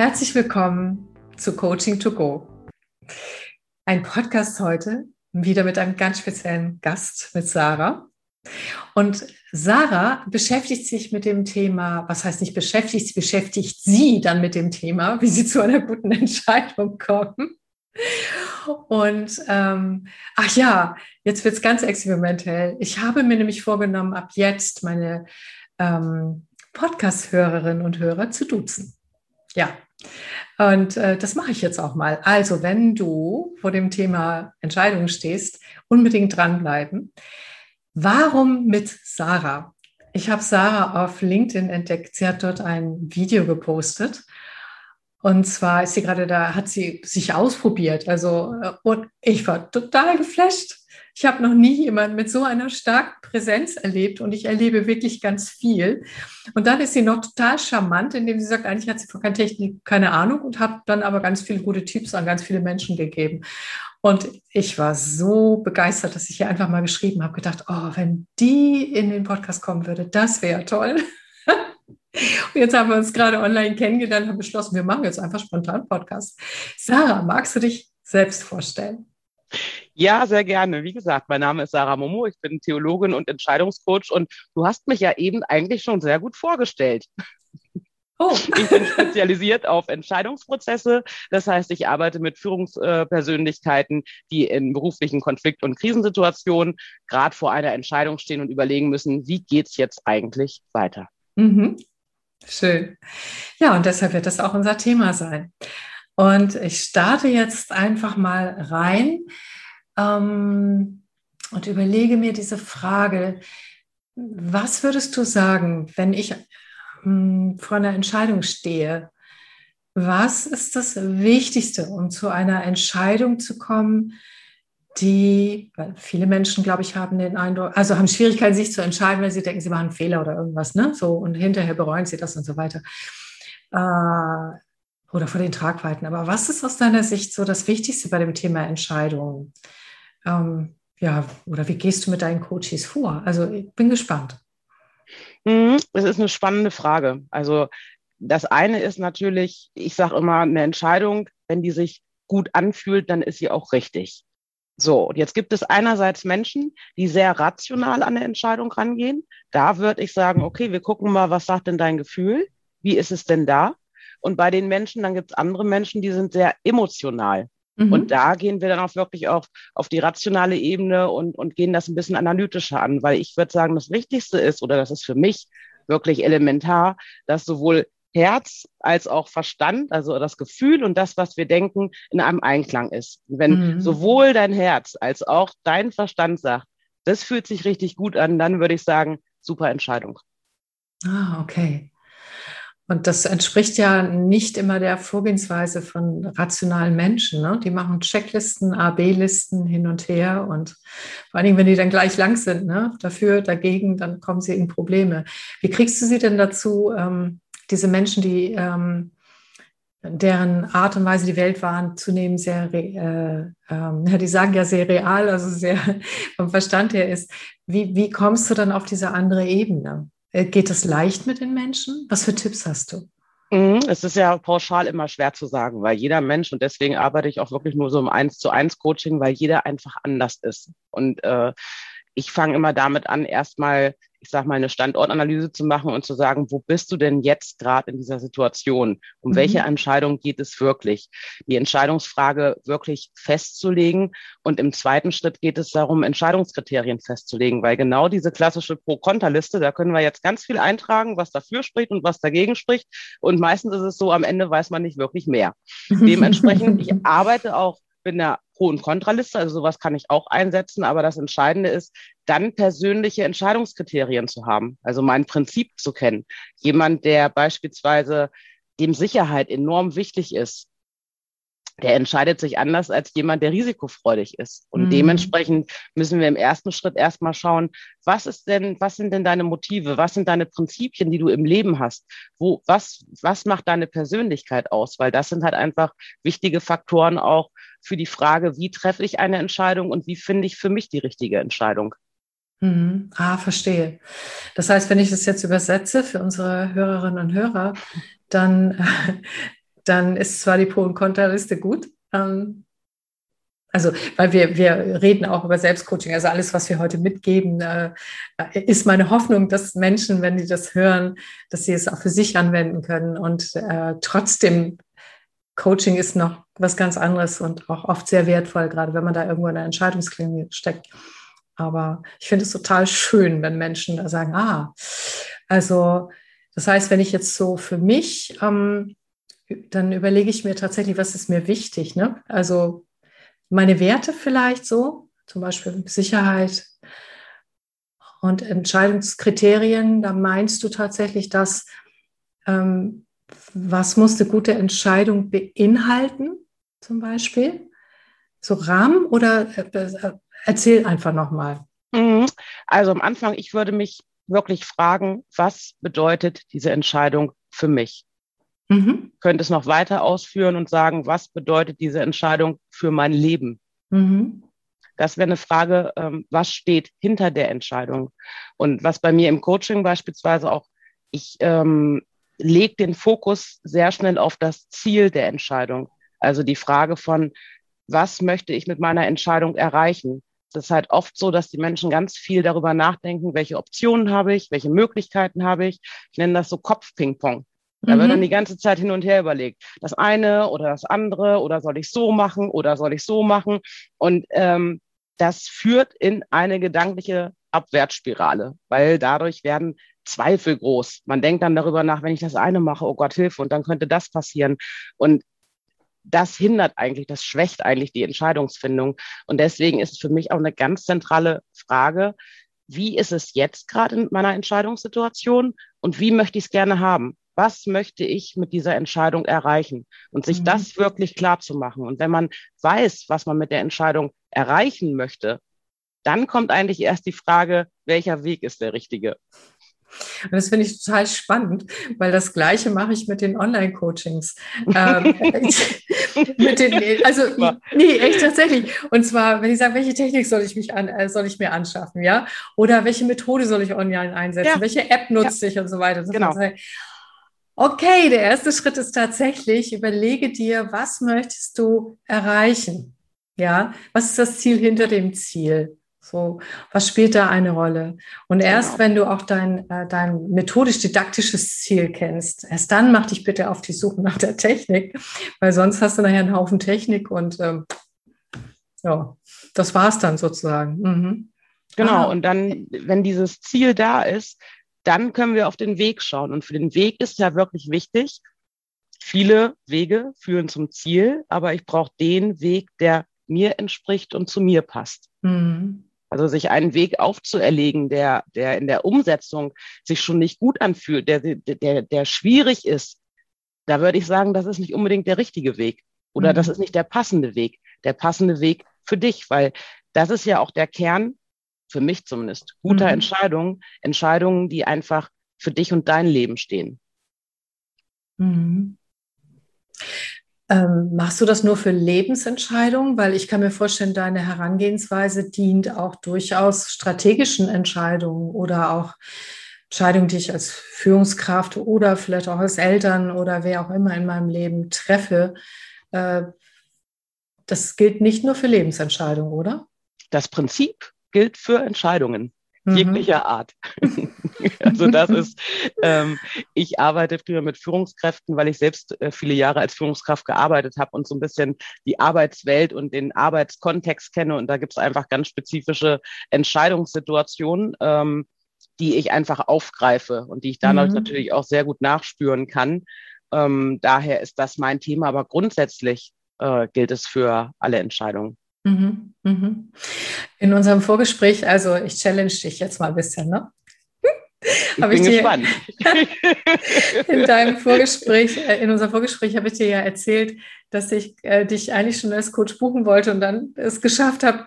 Herzlich willkommen zu Coaching to Go. Ein Podcast heute wieder mit einem ganz speziellen Gast, mit Sarah. Und Sarah beschäftigt sich mit dem Thema, was heißt nicht beschäftigt, sie beschäftigt sie dann mit dem Thema, wie sie zu einer guten Entscheidung kommen. Und ähm, ach ja, jetzt wird es ganz experimentell. Ich habe mir nämlich vorgenommen, ab jetzt meine ähm, Podcast-Hörerinnen und Hörer zu duzen. Ja, und äh, das mache ich jetzt auch mal. Also, wenn du vor dem Thema Entscheidungen stehst, unbedingt dranbleiben. Warum mit Sarah? Ich habe Sarah auf LinkedIn entdeckt. Sie hat dort ein Video gepostet. Und zwar ist sie gerade da, hat sie sich ausprobiert. Also, äh, und ich war total geflasht. Ich habe noch nie jemanden mit so einer starken Präsenz erlebt und ich erlebe wirklich ganz viel. Und dann ist sie noch total charmant, indem sie sagt, eigentlich hat sie von keiner Technik keine Ahnung und hat dann aber ganz viele gute Tipps an ganz viele Menschen gegeben. Und ich war so begeistert, dass ich ihr einfach mal geschrieben habe, gedacht, oh, wenn die in den Podcast kommen würde, das wäre toll. Und jetzt haben wir uns gerade online kennengelernt und beschlossen, wir machen jetzt einfach spontan Podcast. Sarah, magst du dich selbst vorstellen? Ja, sehr gerne. Wie gesagt, mein Name ist Sarah Momo, ich bin Theologin und Entscheidungscoach und du hast mich ja eben eigentlich schon sehr gut vorgestellt. Oh. Ich bin spezialisiert auf Entscheidungsprozesse. Das heißt, ich arbeite mit Führungspersönlichkeiten, die in beruflichen Konflikt- und Krisensituationen gerade vor einer Entscheidung stehen und überlegen müssen, wie geht es jetzt eigentlich weiter. Mhm. Schön. Ja, und deshalb wird das auch unser Thema sein. Und ich starte jetzt einfach mal rein ähm, und überlege mir diese Frage, was würdest du sagen, wenn ich ähm, vor einer Entscheidung stehe? Was ist das Wichtigste, um zu einer Entscheidung zu kommen, die, weil viele Menschen, glaube ich, haben den Eindruck, also haben Schwierigkeiten, sich zu entscheiden, weil sie denken, sie machen einen Fehler oder irgendwas, ne? So, und hinterher bereuen sie das und so weiter. Äh, oder vor den Tragweiten. Aber was ist aus deiner Sicht so das Wichtigste bei dem Thema Entscheidungen? Ähm, ja, oder wie gehst du mit deinen Coaches vor? Also ich bin gespannt. Mhm, das ist eine spannende Frage. Also das eine ist natürlich, ich sage immer, eine Entscheidung, wenn die sich gut anfühlt, dann ist sie auch richtig. So, und jetzt gibt es einerseits Menschen, die sehr rational an eine Entscheidung rangehen. Da würde ich sagen, okay, wir gucken mal, was sagt denn dein Gefühl? Wie ist es denn da? Und bei den Menschen, dann gibt es andere Menschen, die sind sehr emotional. Mhm. Und da gehen wir dann auch wirklich auf, auf die rationale Ebene und, und gehen das ein bisschen analytischer an, weil ich würde sagen, das Wichtigste ist, oder das ist für mich wirklich elementar, dass sowohl Herz als auch Verstand, also das Gefühl und das, was wir denken, in einem Einklang ist. Wenn mhm. sowohl dein Herz als auch dein Verstand sagt, das fühlt sich richtig gut an, dann würde ich sagen, super Entscheidung. Ah, okay. Und das entspricht ja nicht immer der Vorgehensweise von rationalen Menschen. Ne? Die machen Checklisten, A-B-Listen hin und her und vor allen Dingen, wenn die dann gleich lang sind, ne? dafür, dagegen, dann kommen sie in Probleme. Wie kriegst du sie denn dazu, ähm, diese Menschen, die ähm, deren Art und Weise die Welt wahrzunehmen, sehr, äh, äh, die sagen ja sehr real, also sehr vom Verstand her ist. Wie, wie kommst du dann auf diese andere Ebene? Äh, geht es leicht mit den Menschen? Was für Tipps hast du? Mhm, es ist ja pauschal immer schwer zu sagen, weil jeder Mensch, und deswegen arbeite ich auch wirklich nur so im Eins zu eins Coaching, weil jeder einfach anders ist. Und äh, ich fange immer damit an, erstmal ich sag mal, eine Standortanalyse zu machen und zu sagen, wo bist du denn jetzt gerade in dieser Situation? Um mhm. welche Entscheidung geht es wirklich? Die Entscheidungsfrage wirklich festzulegen. Und im zweiten Schritt geht es darum, Entscheidungskriterien festzulegen, weil genau diese klassische Pro-Konter-Liste, da können wir jetzt ganz viel eintragen, was dafür spricht und was dagegen spricht. Und meistens ist es so, am Ende weiß man nicht wirklich mehr. Dementsprechend, ich arbeite auch mit einer Pro- und Kontraliste, also sowas kann ich auch einsetzen, aber das Entscheidende ist, dann persönliche Entscheidungskriterien zu haben, also mein Prinzip zu kennen. Jemand, der beispielsweise dem Sicherheit enorm wichtig ist, der entscheidet sich anders als jemand, der risikofreudig ist. Und mhm. dementsprechend müssen wir im ersten Schritt erstmal schauen, was ist denn, was sind denn deine Motive? Was sind deine Prinzipien, die du im Leben hast? Wo, was, was macht deine Persönlichkeit aus? Weil das sind halt einfach wichtige Faktoren auch für die Frage, wie treffe ich eine Entscheidung und wie finde ich für mich die richtige Entscheidung. Mhm. Ah, verstehe. Das heißt, wenn ich das jetzt übersetze für unsere Hörerinnen und Hörer, dann, dann ist zwar die Pro- und Kontraliste gut, ähm, also, weil wir, wir reden auch über Selbstcoaching. Also alles, was wir heute mitgeben, äh, ist meine Hoffnung, dass Menschen, wenn die das hören, dass sie es auch für sich anwenden können. Und äh, trotzdem, Coaching ist noch was ganz anderes und auch oft sehr wertvoll, gerade wenn man da irgendwo in der Entscheidungsklinik steckt. Aber ich finde es total schön, wenn Menschen da sagen, ah, also das heißt, wenn ich jetzt so für mich, ähm, dann überlege ich mir tatsächlich, was ist mir wichtig. Ne? Also meine Werte vielleicht so, zum Beispiel Sicherheit und Entscheidungskriterien, da meinst du tatsächlich das, ähm, was muss eine gute Entscheidung beinhalten, zum Beispiel? So Rahmen oder äh, äh erzähl einfach nochmal. Mhm. Also am Anfang, ich würde mich wirklich fragen, was bedeutet diese Entscheidung für mich? Mhm. Könnte es noch weiter ausführen und sagen, was bedeutet diese Entscheidung für mein Leben? Mhm. Das wäre eine Frage, ähm, was steht hinter der Entscheidung? Und was bei mir im Coaching beispielsweise auch, ich ähm, lege den Fokus sehr schnell auf das Ziel der Entscheidung. Also die Frage von, was möchte ich mit meiner Entscheidung erreichen? Das ist halt oft so, dass die Menschen ganz viel darüber nachdenken, welche Optionen habe ich, welche Möglichkeiten habe ich. Ich nenne das so Kopfpingpong. Da wird dann mhm. die ganze Zeit hin und her überlegt. Das eine oder das andere oder soll ich so machen oder soll ich so machen? Und ähm, das führt in eine gedankliche Abwärtsspirale, weil dadurch werden Zweifel groß. Man denkt dann darüber nach, wenn ich das eine mache, oh Gott, Hilfe, und dann könnte das passieren. Und das hindert eigentlich, das schwächt eigentlich die Entscheidungsfindung. Und deswegen ist es für mich auch eine ganz zentrale Frage, wie ist es jetzt gerade in meiner Entscheidungssituation und wie möchte ich es gerne haben? was möchte ich mit dieser Entscheidung erreichen und sich mhm. das wirklich klar zu machen. Und wenn man weiß, was man mit der Entscheidung erreichen möchte, dann kommt eigentlich erst die Frage, welcher Weg ist der richtige? Und das finde ich total spannend, weil das Gleiche mache ich mit den Online-Coachings. ähm, mit den, also, nee, echt tatsächlich. Und zwar, wenn ich sage, welche Technik soll ich mich an, äh, soll ich mir anschaffen, ja? Oder welche Methode soll ich online einsetzen? Ja. Welche App nutze ja. ich und so weiter. So genau. Okay, der erste Schritt ist tatsächlich, überlege dir, was möchtest du erreichen? Ja, was ist das Ziel hinter dem Ziel? So, was spielt da eine Rolle? Und erst genau. wenn du auch dein, äh, dein methodisch-didaktisches Ziel kennst, erst dann mach dich bitte auf die Suche nach der Technik, weil sonst hast du nachher einen Haufen Technik und ähm, ja, das war's dann sozusagen. Mhm. Genau, ah. und dann, wenn dieses Ziel da ist, dann können wir auf den Weg schauen. Und für den Weg ist ja wirklich wichtig, viele Wege führen zum Ziel, aber ich brauche den Weg, der mir entspricht und zu mir passt. Mhm. Also sich einen Weg aufzuerlegen, der, der in der Umsetzung sich schon nicht gut anfühlt, der, der, der schwierig ist, da würde ich sagen, das ist nicht unbedingt der richtige Weg oder mhm. das ist nicht der passende Weg, der passende Weg für dich, weil das ist ja auch der Kern für mich zumindest, guter mhm. Entscheidungen, Entscheidungen, die einfach für dich und dein Leben stehen. Mhm. Ähm, machst du das nur für Lebensentscheidungen? Weil ich kann mir vorstellen, deine Herangehensweise dient auch durchaus strategischen Entscheidungen oder auch Entscheidungen, die ich als Führungskraft oder vielleicht auch als Eltern oder wer auch immer in meinem Leben treffe. Äh, das gilt nicht nur für Lebensentscheidungen, oder? Das Prinzip gilt für Entscheidungen mhm. jeglicher Art. also das ist, ähm, ich arbeite früher mit Führungskräften, weil ich selbst äh, viele Jahre als Führungskraft gearbeitet habe und so ein bisschen die Arbeitswelt und den Arbeitskontext kenne. Und da gibt es einfach ganz spezifische Entscheidungssituationen, ähm, die ich einfach aufgreife und die ich dadurch mhm. natürlich auch sehr gut nachspüren kann. Ähm, daher ist das mein Thema, aber grundsätzlich äh, gilt es für alle Entscheidungen. Mhm, mhm. In unserem Vorgespräch, also ich challenge dich jetzt mal ein bisschen, ne? Ich bin ich dir, gespannt. in deinem Vorgespräch, äh, in unserem Vorgespräch habe ich dir ja erzählt, dass ich äh, dich eigentlich schon als Coach buchen wollte und dann es geschafft habe,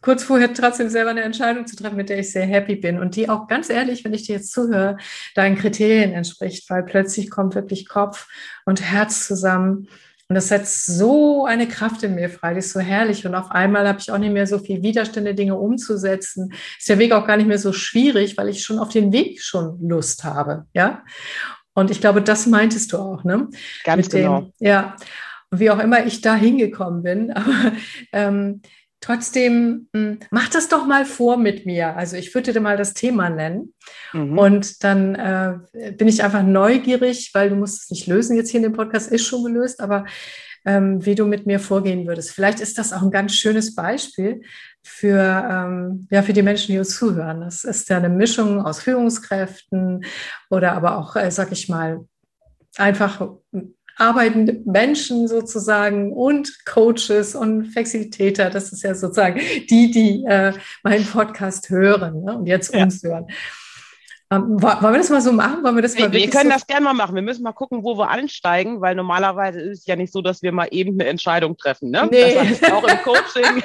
kurz vorher trotzdem selber eine Entscheidung zu treffen, mit der ich sehr happy bin und die auch ganz ehrlich, wenn ich dir jetzt zuhöre, deinen Kriterien entspricht, weil plötzlich kommt wirklich Kopf und Herz zusammen und das setzt so eine Kraft in mir frei, das ist so herrlich. Und auf einmal habe ich auch nicht mehr so viel Widerstände, Dinge umzusetzen. Ist der Weg auch gar nicht mehr so schwierig, weil ich schon auf den Weg schon Lust habe. Ja. Und ich glaube, das meintest du auch, ne? Ganz Mit genau. Dem, ja. Wie auch immer ich da hingekommen bin, aber ähm, trotzdem, hm, mach das doch mal vor mit mir. Also ich würde dir mal das Thema nennen. Mhm. Und dann äh, bin ich einfach neugierig, weil du musst es nicht lösen jetzt hier in dem Podcast, ist schon gelöst, aber ähm, wie du mit mir vorgehen würdest. Vielleicht ist das auch ein ganz schönes Beispiel für, ähm, ja, für die Menschen, die uns zuhören. Das ist ja eine Mischung aus Führungskräften oder aber auch, äh, sag ich mal, einfach arbeitende Menschen sozusagen und Coaches und Flexibilitäter. Das ist ja sozusagen die, die äh, meinen Podcast hören ne? und jetzt ja. uns hören. Ähm, wollen wir das mal so machen? Wollen wir das mal wir können so das gerne mal machen. Wir müssen mal gucken, wo wir einsteigen, weil normalerweise ist es ja nicht so, dass wir mal eben eine Entscheidung treffen. Ne? Nee. Das auch im Coaching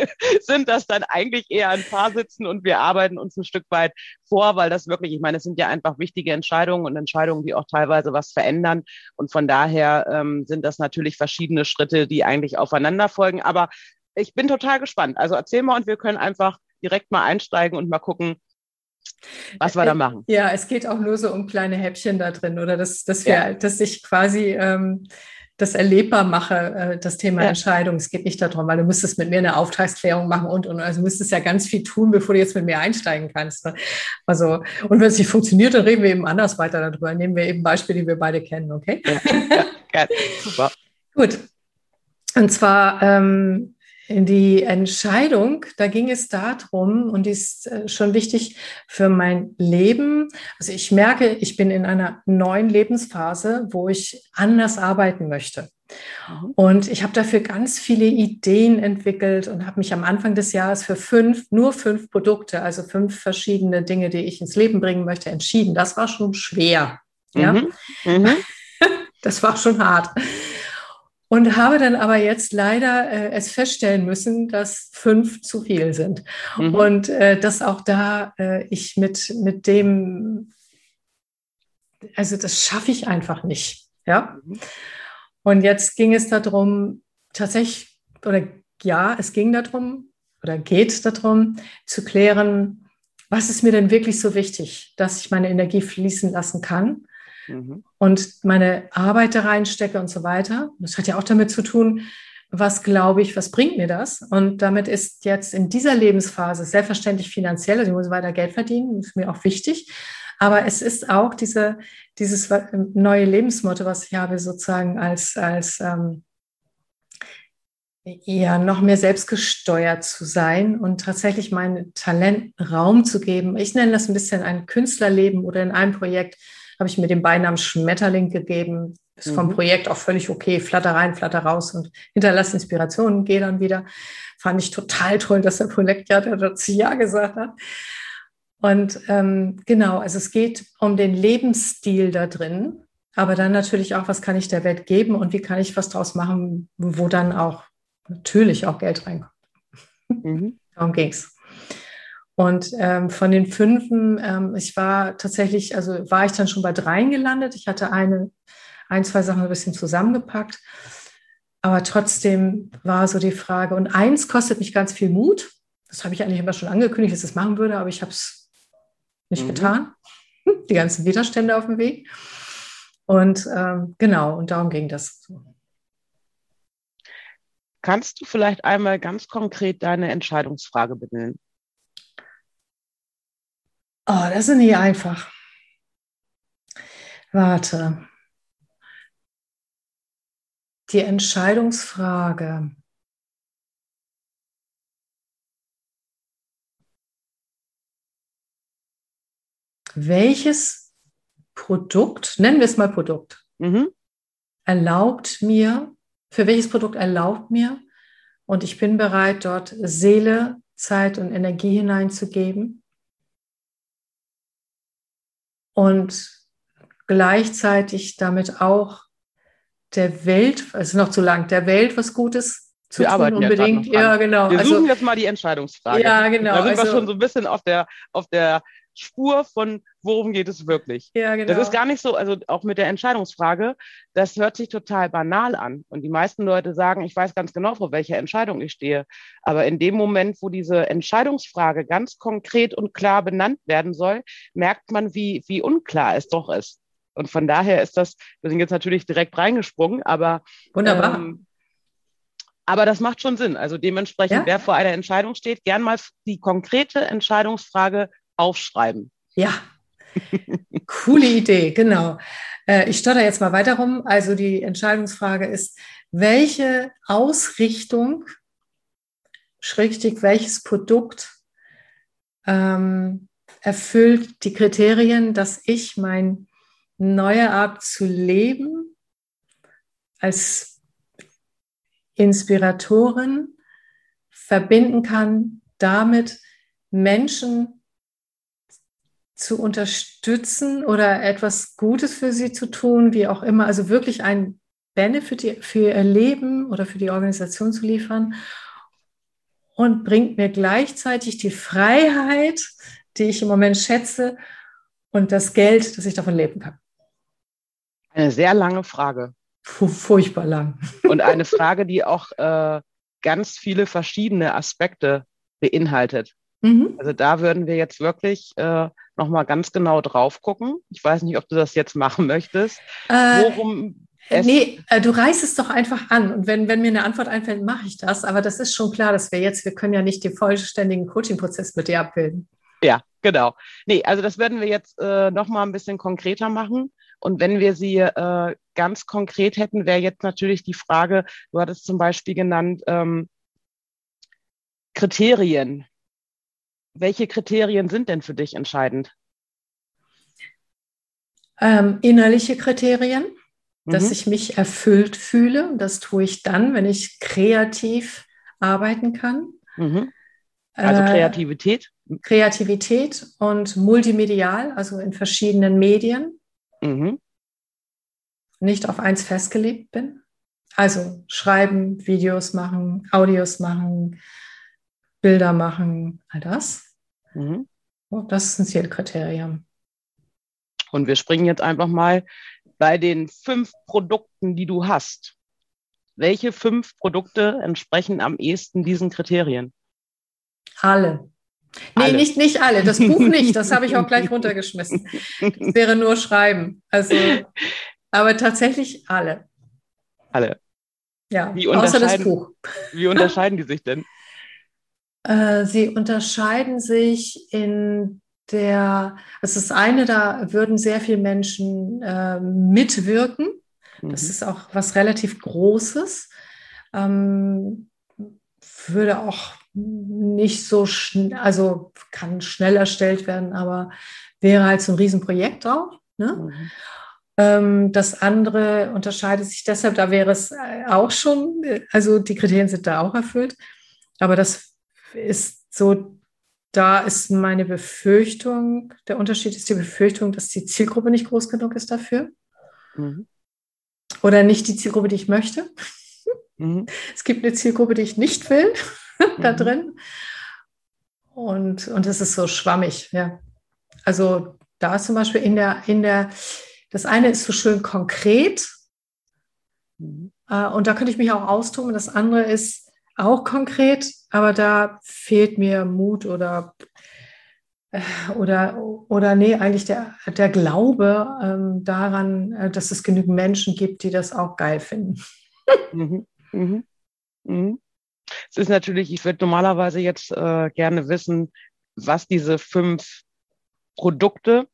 sind das dann eigentlich eher ein paar Sitzen und wir arbeiten uns ein Stück weit vor, weil das wirklich, ich meine, es sind ja einfach wichtige Entscheidungen und Entscheidungen, die auch teilweise was verändern. Und von daher ähm, sind das natürlich verschiedene Schritte, die eigentlich aufeinander folgen. Aber ich bin total gespannt. Also erzähl mal und wir können einfach direkt mal einsteigen und mal gucken, was wir da machen. Ja, es geht auch nur so um kleine Häppchen da drin oder dass, dass, wir, ja. dass ich quasi ähm, das erlebbar mache, äh, das Thema ja. Entscheidung. Es geht nicht darum, weil du müsstest mit mir eine Auftragsklärung machen und, und also müsstest ja ganz viel tun, bevor du jetzt mit mir einsteigen kannst. Ne? Also, und wenn es nicht funktioniert, dann reden wir eben anders weiter darüber. Nehmen wir eben Beispiele, die wir beide kennen, okay? Ja, ja, super. Gut. Und zwar ähm, die Entscheidung, da ging es darum, und die ist äh, schon wichtig für mein Leben. Also ich merke, ich bin in einer neuen Lebensphase, wo ich anders arbeiten möchte. Mhm. Und ich habe dafür ganz viele Ideen entwickelt und habe mich am Anfang des Jahres für fünf, nur fünf Produkte, also fünf verschiedene Dinge, die ich ins Leben bringen möchte, entschieden. Das war schon schwer. Ja? Mhm. Mhm. Das war schon hart. Und habe dann aber jetzt leider äh, es feststellen müssen, dass fünf zu viel sind. Mhm. Und äh, dass auch da äh, ich mit, mit dem, also das schaffe ich einfach nicht. Ja. Mhm. Und jetzt ging es darum, tatsächlich, oder ja, es ging darum, oder geht darum, zu klären, was ist mir denn wirklich so wichtig, dass ich meine Energie fließen lassen kann mhm. und meine Arbeit da reinstecke und so weiter. Das hat ja auch damit zu tun, was glaube ich, was bringt mir das? Und damit ist jetzt in dieser Lebensphase selbstverständlich finanziell, also ich muss weiter Geld verdienen, ist mir auch wichtig. Aber es ist auch diese, dieses neue Lebensmotto, was ich habe, sozusagen als, als ähm, ja, noch mehr selbstgesteuert zu sein und tatsächlich meinen Talent Raum zu geben. Ich nenne das ein bisschen ein Künstlerleben oder in einem Projekt habe ich mir den Beinamen Schmetterling gegeben. Ist vom mhm. Projekt auch völlig okay. Flatter rein, flatter raus und hinterlasse Inspirationen, gehe dann wieder. Fand ich total toll, dass der Projektleiter dazu Ja gesagt hat. Und ähm, genau, also es geht um den Lebensstil da drin, aber dann natürlich auch, was kann ich der Welt geben und wie kann ich was draus machen, wo dann auch natürlich auch Geld reinkommt. Mhm. Darum ging es. Und ähm, von den fünfen, ähm, ich war tatsächlich, also war ich dann schon bei dreien gelandet. Ich hatte eine, ein, zwei Sachen ein bisschen zusammengepackt. Aber trotzdem war so die Frage, und eins kostet mich ganz viel Mut. Das habe ich eigentlich immer schon angekündigt, dass ich das machen würde, aber ich habe es nicht mhm. getan. Die ganzen Widerstände auf dem Weg. Und ähm, genau, und darum ging das. Kannst du vielleicht einmal ganz konkret deine Entscheidungsfrage benennen? Oh, das ist nicht einfach. Warte. Die Entscheidungsfrage. Welches Produkt, nennen wir es mal Produkt, mhm. erlaubt mir, für welches Produkt erlaubt mir, und ich bin bereit, dort Seele, Zeit und Energie hineinzugeben, und gleichzeitig damit auch der Welt, es ist noch zu lang, der Welt was Gutes zu wir tun unbedingt. Ja, ja, genau. Wir also, suchen jetzt mal die Entscheidungsfrage. Ja, genau. Da sind also, wir schon so ein bisschen auf der, auf der Spur von, worum geht es wirklich. Ja, genau. Das ist gar nicht so, also auch mit der Entscheidungsfrage, das hört sich total banal an. Und die meisten Leute sagen, ich weiß ganz genau, vor welcher Entscheidung ich stehe. Aber in dem Moment, wo diese Entscheidungsfrage ganz konkret und klar benannt werden soll, merkt man, wie, wie unklar es doch ist. und von daher ist das, wir sind jetzt natürlich direkt reingesprungen, aber wunderbar. Ähm, aber das macht schon Sinn. Also dementsprechend, ja? wer vor einer Entscheidung steht, gern mal die konkrete Entscheidungsfrage aufschreiben. Ja, coole Idee, genau. Äh, ich stotter jetzt mal weiter rum. Also die Entscheidungsfrage ist, welche Ausrichtung, schrägstich welches Produkt ähm, erfüllt die Kriterien, dass ich meine neue Art zu leben als Inspiratorin verbinden kann, damit Menschen zu unterstützen oder etwas Gutes für sie zu tun, wie auch immer, also wirklich ein Benefit für ihr Leben oder für die Organisation zu liefern und bringt mir gleichzeitig die Freiheit, die ich im Moment schätze und das Geld, dass ich davon leben kann. Eine sehr lange Frage. Furchtbar lang. Und eine Frage, die auch äh, ganz viele verschiedene Aspekte beinhaltet. Mhm. Also da würden wir jetzt wirklich äh, nochmal ganz genau drauf gucken. Ich weiß nicht, ob du das jetzt machen möchtest. Äh, Worum nee, äh, du reißt es doch einfach an. Und wenn, wenn mir eine Antwort einfällt, mache ich das. Aber das ist schon klar, dass wir jetzt, wir können ja nicht den vollständigen Coaching-Prozess mit dir abbilden. Ja, genau. Nee, also das werden wir jetzt äh, nochmal ein bisschen konkreter machen. Und wenn wir sie äh, ganz konkret hätten, wäre jetzt natürlich die Frage, du hattest zum Beispiel genannt, ähm, Kriterien. Welche Kriterien sind denn für dich entscheidend? Ähm, innerliche Kriterien, mhm. dass ich mich erfüllt fühle. Das tue ich dann, wenn ich kreativ arbeiten kann. Mhm. Also äh, Kreativität? Äh, Kreativität und multimedial, also in verschiedenen Medien mhm. nicht auf eins festgelegt bin. Also schreiben, Videos machen, Audios machen, Bilder machen, all das. Mhm. Oh, das ist ein Zielkriterium. Und wir springen jetzt einfach mal bei den fünf Produkten, die du hast. Welche fünf Produkte entsprechen am ehesten diesen Kriterien? Alle. Nee, alle. nicht, nicht alle. Das Buch nicht. Das habe ich auch gleich runtergeschmissen. Das wäre nur Schreiben. Also, aber tatsächlich alle. Alle. Ja, außer das Buch. Wie unterscheiden die sich denn? Äh, sie unterscheiden sich in der, also das eine, da würden sehr viele Menschen äh, mitwirken. Das mhm. ist auch was relativ Großes. Ähm, würde auch nicht so schnell, also kann schnell erstellt werden, aber wäre halt so ein Riesenprojekt auch. Ne? Mhm. Ähm, das andere unterscheidet sich deshalb, da wäre es äh, auch schon, also die Kriterien sind da auch erfüllt, aber das ist so, da ist meine Befürchtung, der Unterschied ist die Befürchtung, dass die Zielgruppe nicht groß genug ist dafür. Mhm. Oder nicht die Zielgruppe, die ich möchte. Mhm. Es gibt eine Zielgruppe, die ich nicht will. da mhm. drin. Und, und es ist so schwammig, ja. Also da ist zum Beispiel in der, in der, das eine ist so schön konkret. Mhm. Äh, und da könnte ich mich auch austoben. Das andere ist auch konkret, aber da fehlt mir Mut oder äh, oder, oder nee, eigentlich der, der Glaube ähm, daran, äh, dass es genügend Menschen gibt, die das auch geil finden. Mhm. Mhm. Mhm. Es ist natürlich, ich würde normalerweise jetzt äh, gerne wissen, was diese fünf Produkte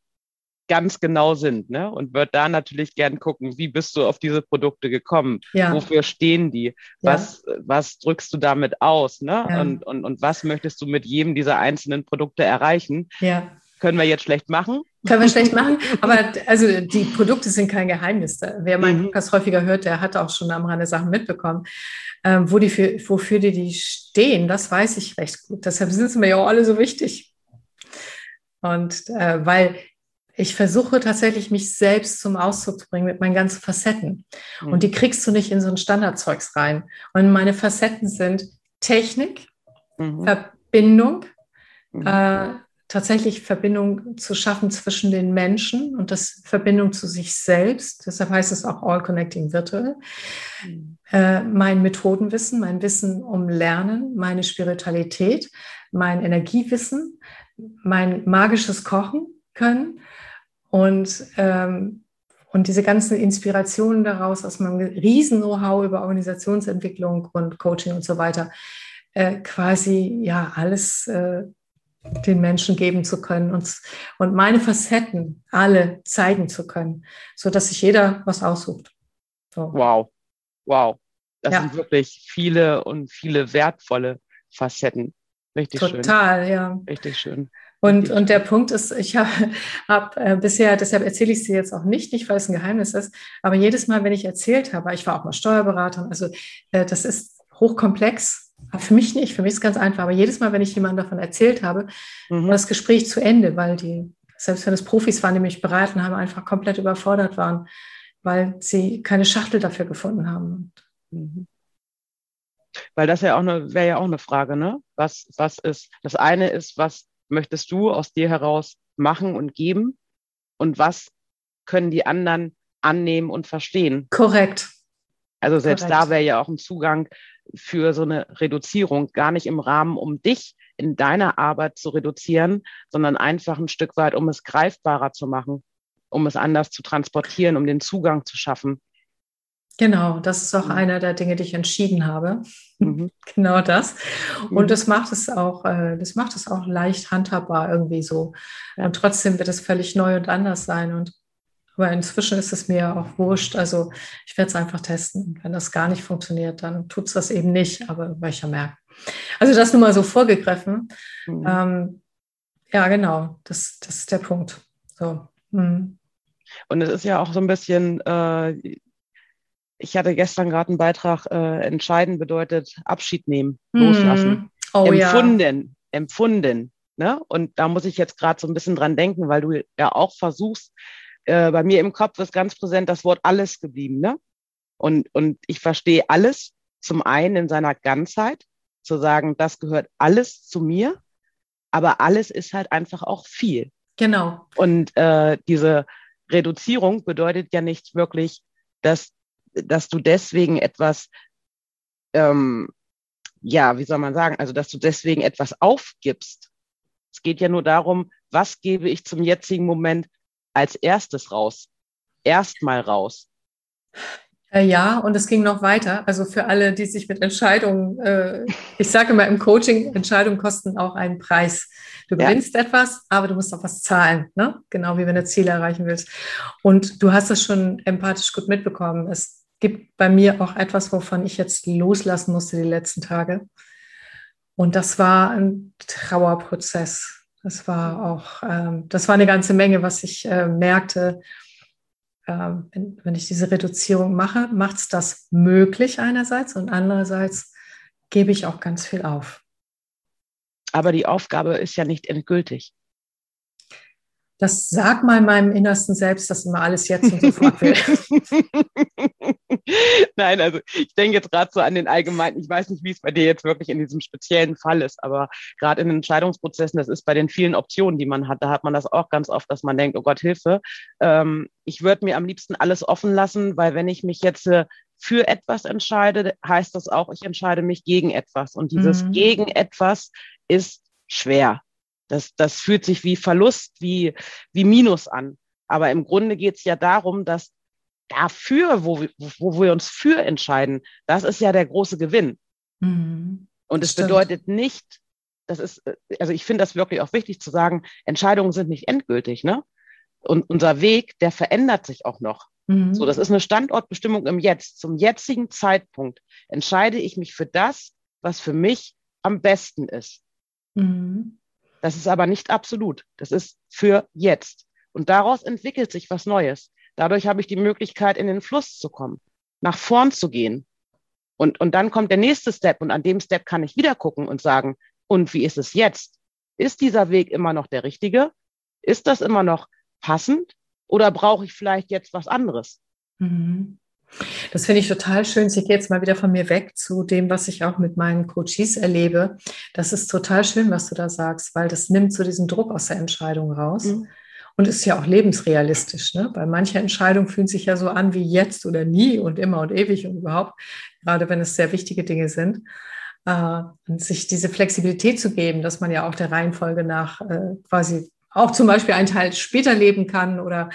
ganz genau sind, ne? Und würde da natürlich gern gucken, wie bist du auf diese Produkte gekommen? Ja. Wofür stehen die? Was, ja. was drückst du damit aus, ne? Ja. Und, und, und was möchtest du mit jedem dieser einzelnen Produkte erreichen? Ja. Können wir jetzt schlecht machen? Können wir schlecht machen, aber also die Produkte sind kein Geheimnis. Wer meinen mhm. Podcast häufiger hört, der hat auch schon am Rande Sachen mitbekommen. Ähm, wo die für, wofür die, die stehen, das weiß ich recht gut. Deshalb sind sie mir ja auch alle so wichtig. Und äh, weil ich versuche tatsächlich, mich selbst zum Ausdruck zu bringen mit meinen ganzen Facetten. Mhm. Und die kriegst du nicht in so ein Standardzeugs rein. Und meine Facetten sind Technik, mhm. Verbindung, mhm. äh, tatsächlich Verbindung zu schaffen zwischen den Menschen und das Verbindung zu sich selbst. Deshalb heißt es auch All Connecting Virtual. Mhm. Äh, mein Methodenwissen, mein Wissen um Lernen, meine Spiritualität, mein Energiewissen, mein magisches Kochen können und ähm, und diese ganzen Inspirationen daraus aus meinem riesen Know-how über Organisationsentwicklung und Coaching und so weiter, äh, quasi ja alles äh, den Menschen geben zu können und, und meine Facetten alle zeigen zu können, so dass sich jeder was aussucht. So. Wow, wow. Das ja. sind wirklich viele und viele wertvolle Facetten. Richtig Total, schön. Total, ja. Richtig schön. Und, und der Punkt ist, ich habe hab, äh, bisher, deshalb erzähle ich dir jetzt auch nicht, nicht weil es ein Geheimnis ist, aber jedes Mal, wenn ich erzählt habe, ich war auch mal Steuerberaterin, also äh, das ist hochkomplex, für mich nicht, für mich ist es ganz einfach, aber jedes Mal, wenn ich jemandem davon erzählt habe, mhm. war das Gespräch zu Ende, weil die, selbst wenn es Profis waren, die mich beraten haben, einfach komplett überfordert waren, weil sie keine Schachtel dafür gefunden haben. Mhm. Weil das ja auch eine, wäre ja auch eine Frage, ne? Was, was ist, das eine ist, was möchtest du aus dir heraus machen und geben? Und was können die anderen annehmen und verstehen? Korrekt. Also selbst Korrekt. da wäre ja auch ein Zugang für so eine Reduzierung, gar nicht im Rahmen, um dich in deiner Arbeit zu reduzieren, sondern einfach ein Stück weit, um es greifbarer zu machen, um es anders zu transportieren, um den Zugang zu schaffen. Genau, das ist auch mhm. einer der Dinge, die ich entschieden habe. Mhm. genau das. Und mhm. das macht es auch, äh, das macht es auch leicht handhabbar irgendwie so. Und trotzdem wird es völlig neu und anders sein. Und aber inzwischen ist es mir auch wurscht. Also ich werde es einfach testen. Wenn das gar nicht funktioniert, dann tut es das eben nicht, aber weil ich ja merke. Also das nur mal so vorgegriffen. Mhm. Ähm, ja, genau, das, das ist der Punkt. So. Mhm. Und es ist ja auch so ein bisschen, äh, ich hatte gestern gerade einen Beitrag, äh, entscheiden bedeutet Abschied nehmen, mhm. loslassen. Oh, empfunden, ja. empfunden. Ne? Und da muss ich jetzt gerade so ein bisschen dran denken, weil du ja auch versuchst, äh, bei mir im Kopf ist ganz präsent das Wort alles geblieben. Ne? Und, und ich verstehe alles zum einen in seiner Ganzheit, zu sagen, das gehört alles zu mir, aber alles ist halt einfach auch viel. Genau. Und äh, diese Reduzierung bedeutet ja nicht wirklich, dass dass du deswegen etwas, ähm, ja, wie soll man sagen, also dass du deswegen etwas aufgibst. Es geht ja nur darum, was gebe ich zum jetzigen Moment als erstes raus? Erstmal raus. Äh, ja, und es ging noch weiter. Also für alle, die sich mit Entscheidungen, äh, ich sage immer im Coaching, Entscheidungen kosten auch einen Preis. Du gewinnst ja. etwas, aber du musst auch was zahlen, ne? genau wie wenn du Ziele erreichen willst. Und du hast es schon empathisch gut mitbekommen. Es gibt bei mir auch etwas, wovon ich jetzt loslassen musste die letzten Tage. Und das war ein Trauerprozess. Das war auch, ähm, das war eine ganze Menge, was ich äh, merkte. Ähm, wenn, wenn, ich diese Reduzierung mache, macht es das möglich einerseits und andererseits gebe ich auch ganz viel auf. Aber die Aufgabe ist ja nicht endgültig das sag mal meinem innersten Selbst, dass immer alles jetzt und sofort will. Nein, also ich denke jetzt gerade so an den allgemeinen, ich weiß nicht, wie es bei dir jetzt wirklich in diesem speziellen Fall ist, aber gerade in den Entscheidungsprozessen, das ist bei den vielen Optionen, die man hat, da hat man das auch ganz oft, dass man denkt, oh Gott, Hilfe. Ähm, ich würde mir am liebsten alles offen lassen, weil wenn ich mich jetzt äh, für etwas entscheide, heißt das auch, ich entscheide mich gegen etwas. Und dieses mhm. gegen etwas ist schwer. Das, das fühlt sich wie Verlust, wie, wie Minus an. Aber im Grunde geht es ja darum, dass dafür, wo wir, wo wir uns für entscheiden, das ist ja der große Gewinn. Mhm. Und es bedeutet nicht, das ist, also ich finde das wirklich auch wichtig zu sagen, Entscheidungen sind nicht endgültig, ne? Und unser Weg, der verändert sich auch noch. Mhm. So, das ist eine Standortbestimmung im Jetzt. Zum jetzigen Zeitpunkt entscheide ich mich für das, was für mich am besten ist. Mhm. Das ist aber nicht absolut. Das ist für jetzt. Und daraus entwickelt sich was Neues. Dadurch habe ich die Möglichkeit, in den Fluss zu kommen, nach vorn zu gehen. Und, und dann kommt der nächste Step und an dem Step kann ich wieder gucken und sagen, und wie ist es jetzt? Ist dieser Weg immer noch der richtige? Ist das immer noch passend? Oder brauche ich vielleicht jetzt was anderes? Mhm. Das finde ich total schön. Ich gehe jetzt mal wieder von mir weg zu dem, was ich auch mit meinen Coaches erlebe. Das ist total schön, was du da sagst, weil das nimmt so diesen Druck aus der Entscheidung raus. Mhm. Und ist ja auch lebensrealistisch. Ne? Weil manche Entscheidungen fühlen sich ja so an wie jetzt oder nie und immer und ewig und überhaupt, gerade wenn es sehr wichtige Dinge sind. Äh, und sich diese Flexibilität zu geben, dass man ja auch der Reihenfolge nach äh, quasi auch zum Beispiel einen Teil später leben kann oder,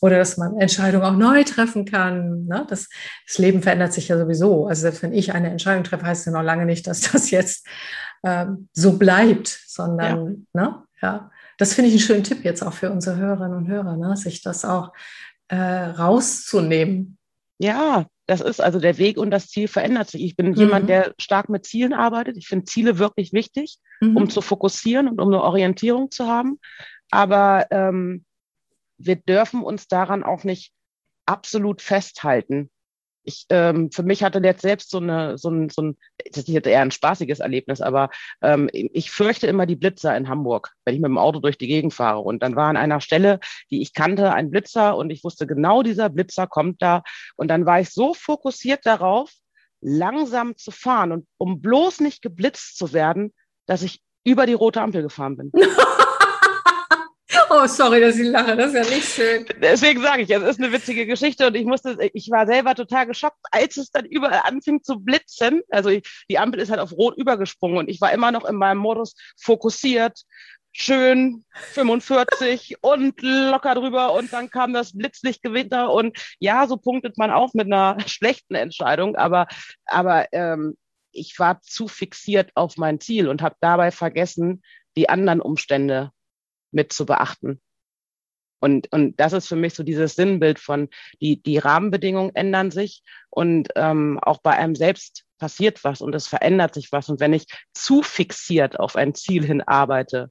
oder dass man Entscheidungen auch neu treffen kann. Ne? Das, das Leben verändert sich ja sowieso. Also selbst wenn ich eine Entscheidung treffe, heißt es ja noch lange nicht, dass das jetzt ähm, so bleibt, sondern, ja. Ne? ja, das finde ich einen schönen Tipp jetzt auch für unsere Hörerinnen und Hörer, ne? sich das auch äh, rauszunehmen. Ja, das ist also der Weg und das Ziel verändert sich. Ich bin mhm. jemand, der stark mit Zielen arbeitet. Ich finde Ziele wirklich wichtig, mhm. um zu fokussieren und um eine Orientierung zu haben. Aber ähm, wir dürfen uns daran auch nicht absolut festhalten. Ich, ähm, für mich hatte jetzt selbst so eine, so ein, so ein, das ist jetzt eher ein spaßiges Erlebnis, aber ähm, ich fürchte immer die Blitzer in Hamburg, wenn ich mit dem Auto durch die Gegend fahre. Und dann war an einer Stelle, die ich kannte, ein Blitzer und ich wusste genau, dieser Blitzer kommt da. Und dann war ich so fokussiert darauf, langsam zu fahren und um bloß nicht geblitzt zu werden, dass ich über die rote Ampel gefahren bin. Oh, sorry, dass ich lache, das ist ja nicht schön. Deswegen sage ich, es ist eine witzige Geschichte und ich musste, ich war selber total geschockt, als es dann überall anfing zu blitzen. Also ich, die Ampel ist halt auf Rot übergesprungen und ich war immer noch in meinem Modus fokussiert, schön 45 und locker drüber und dann kam das Blitzlichtgewitter und ja, so punktet man auch mit einer schlechten Entscheidung, aber, aber ähm, ich war zu fixiert auf mein Ziel und habe dabei vergessen, die anderen Umstände mit zu beachten. Und, und das ist für mich so dieses Sinnbild von, die, die Rahmenbedingungen ändern sich und ähm, auch bei einem selbst passiert was und es verändert sich was. Und wenn ich zu fixiert auf ein Ziel hin arbeite,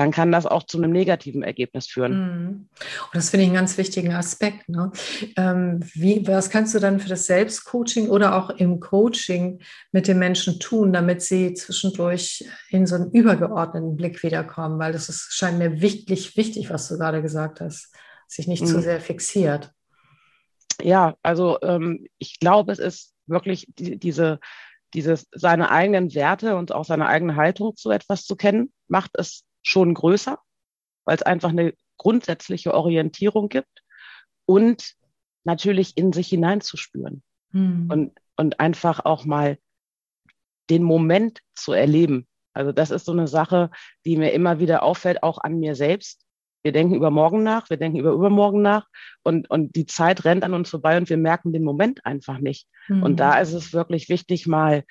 dann kann das auch zu einem negativen Ergebnis führen. Mhm. Und das finde ich einen ganz wichtigen Aspekt. Ne? Ähm, wie, was kannst du dann für das Selbstcoaching oder auch im Coaching mit den Menschen tun, damit sie zwischendurch in so einen übergeordneten Blick wiederkommen? Weil das ist, scheint mir wichtig, wichtig, was du gerade gesagt hast, sich nicht mhm. zu sehr fixiert. Ja, also ähm, ich glaube, es ist wirklich die, diese, dieses, seine eigenen Werte und auch seine eigene Haltung zu etwas zu kennen, macht es schon größer, weil es einfach eine grundsätzliche Orientierung gibt und natürlich in sich hineinzuspüren hm. und, und einfach auch mal den Moment zu erleben. Also das ist so eine Sache, die mir immer wieder auffällt, auch an mir selbst. Wir denken über morgen nach, wir denken über übermorgen nach und, und die Zeit rennt an uns vorbei und wir merken den Moment einfach nicht. Mhm. Und da ist es wirklich wichtig, mal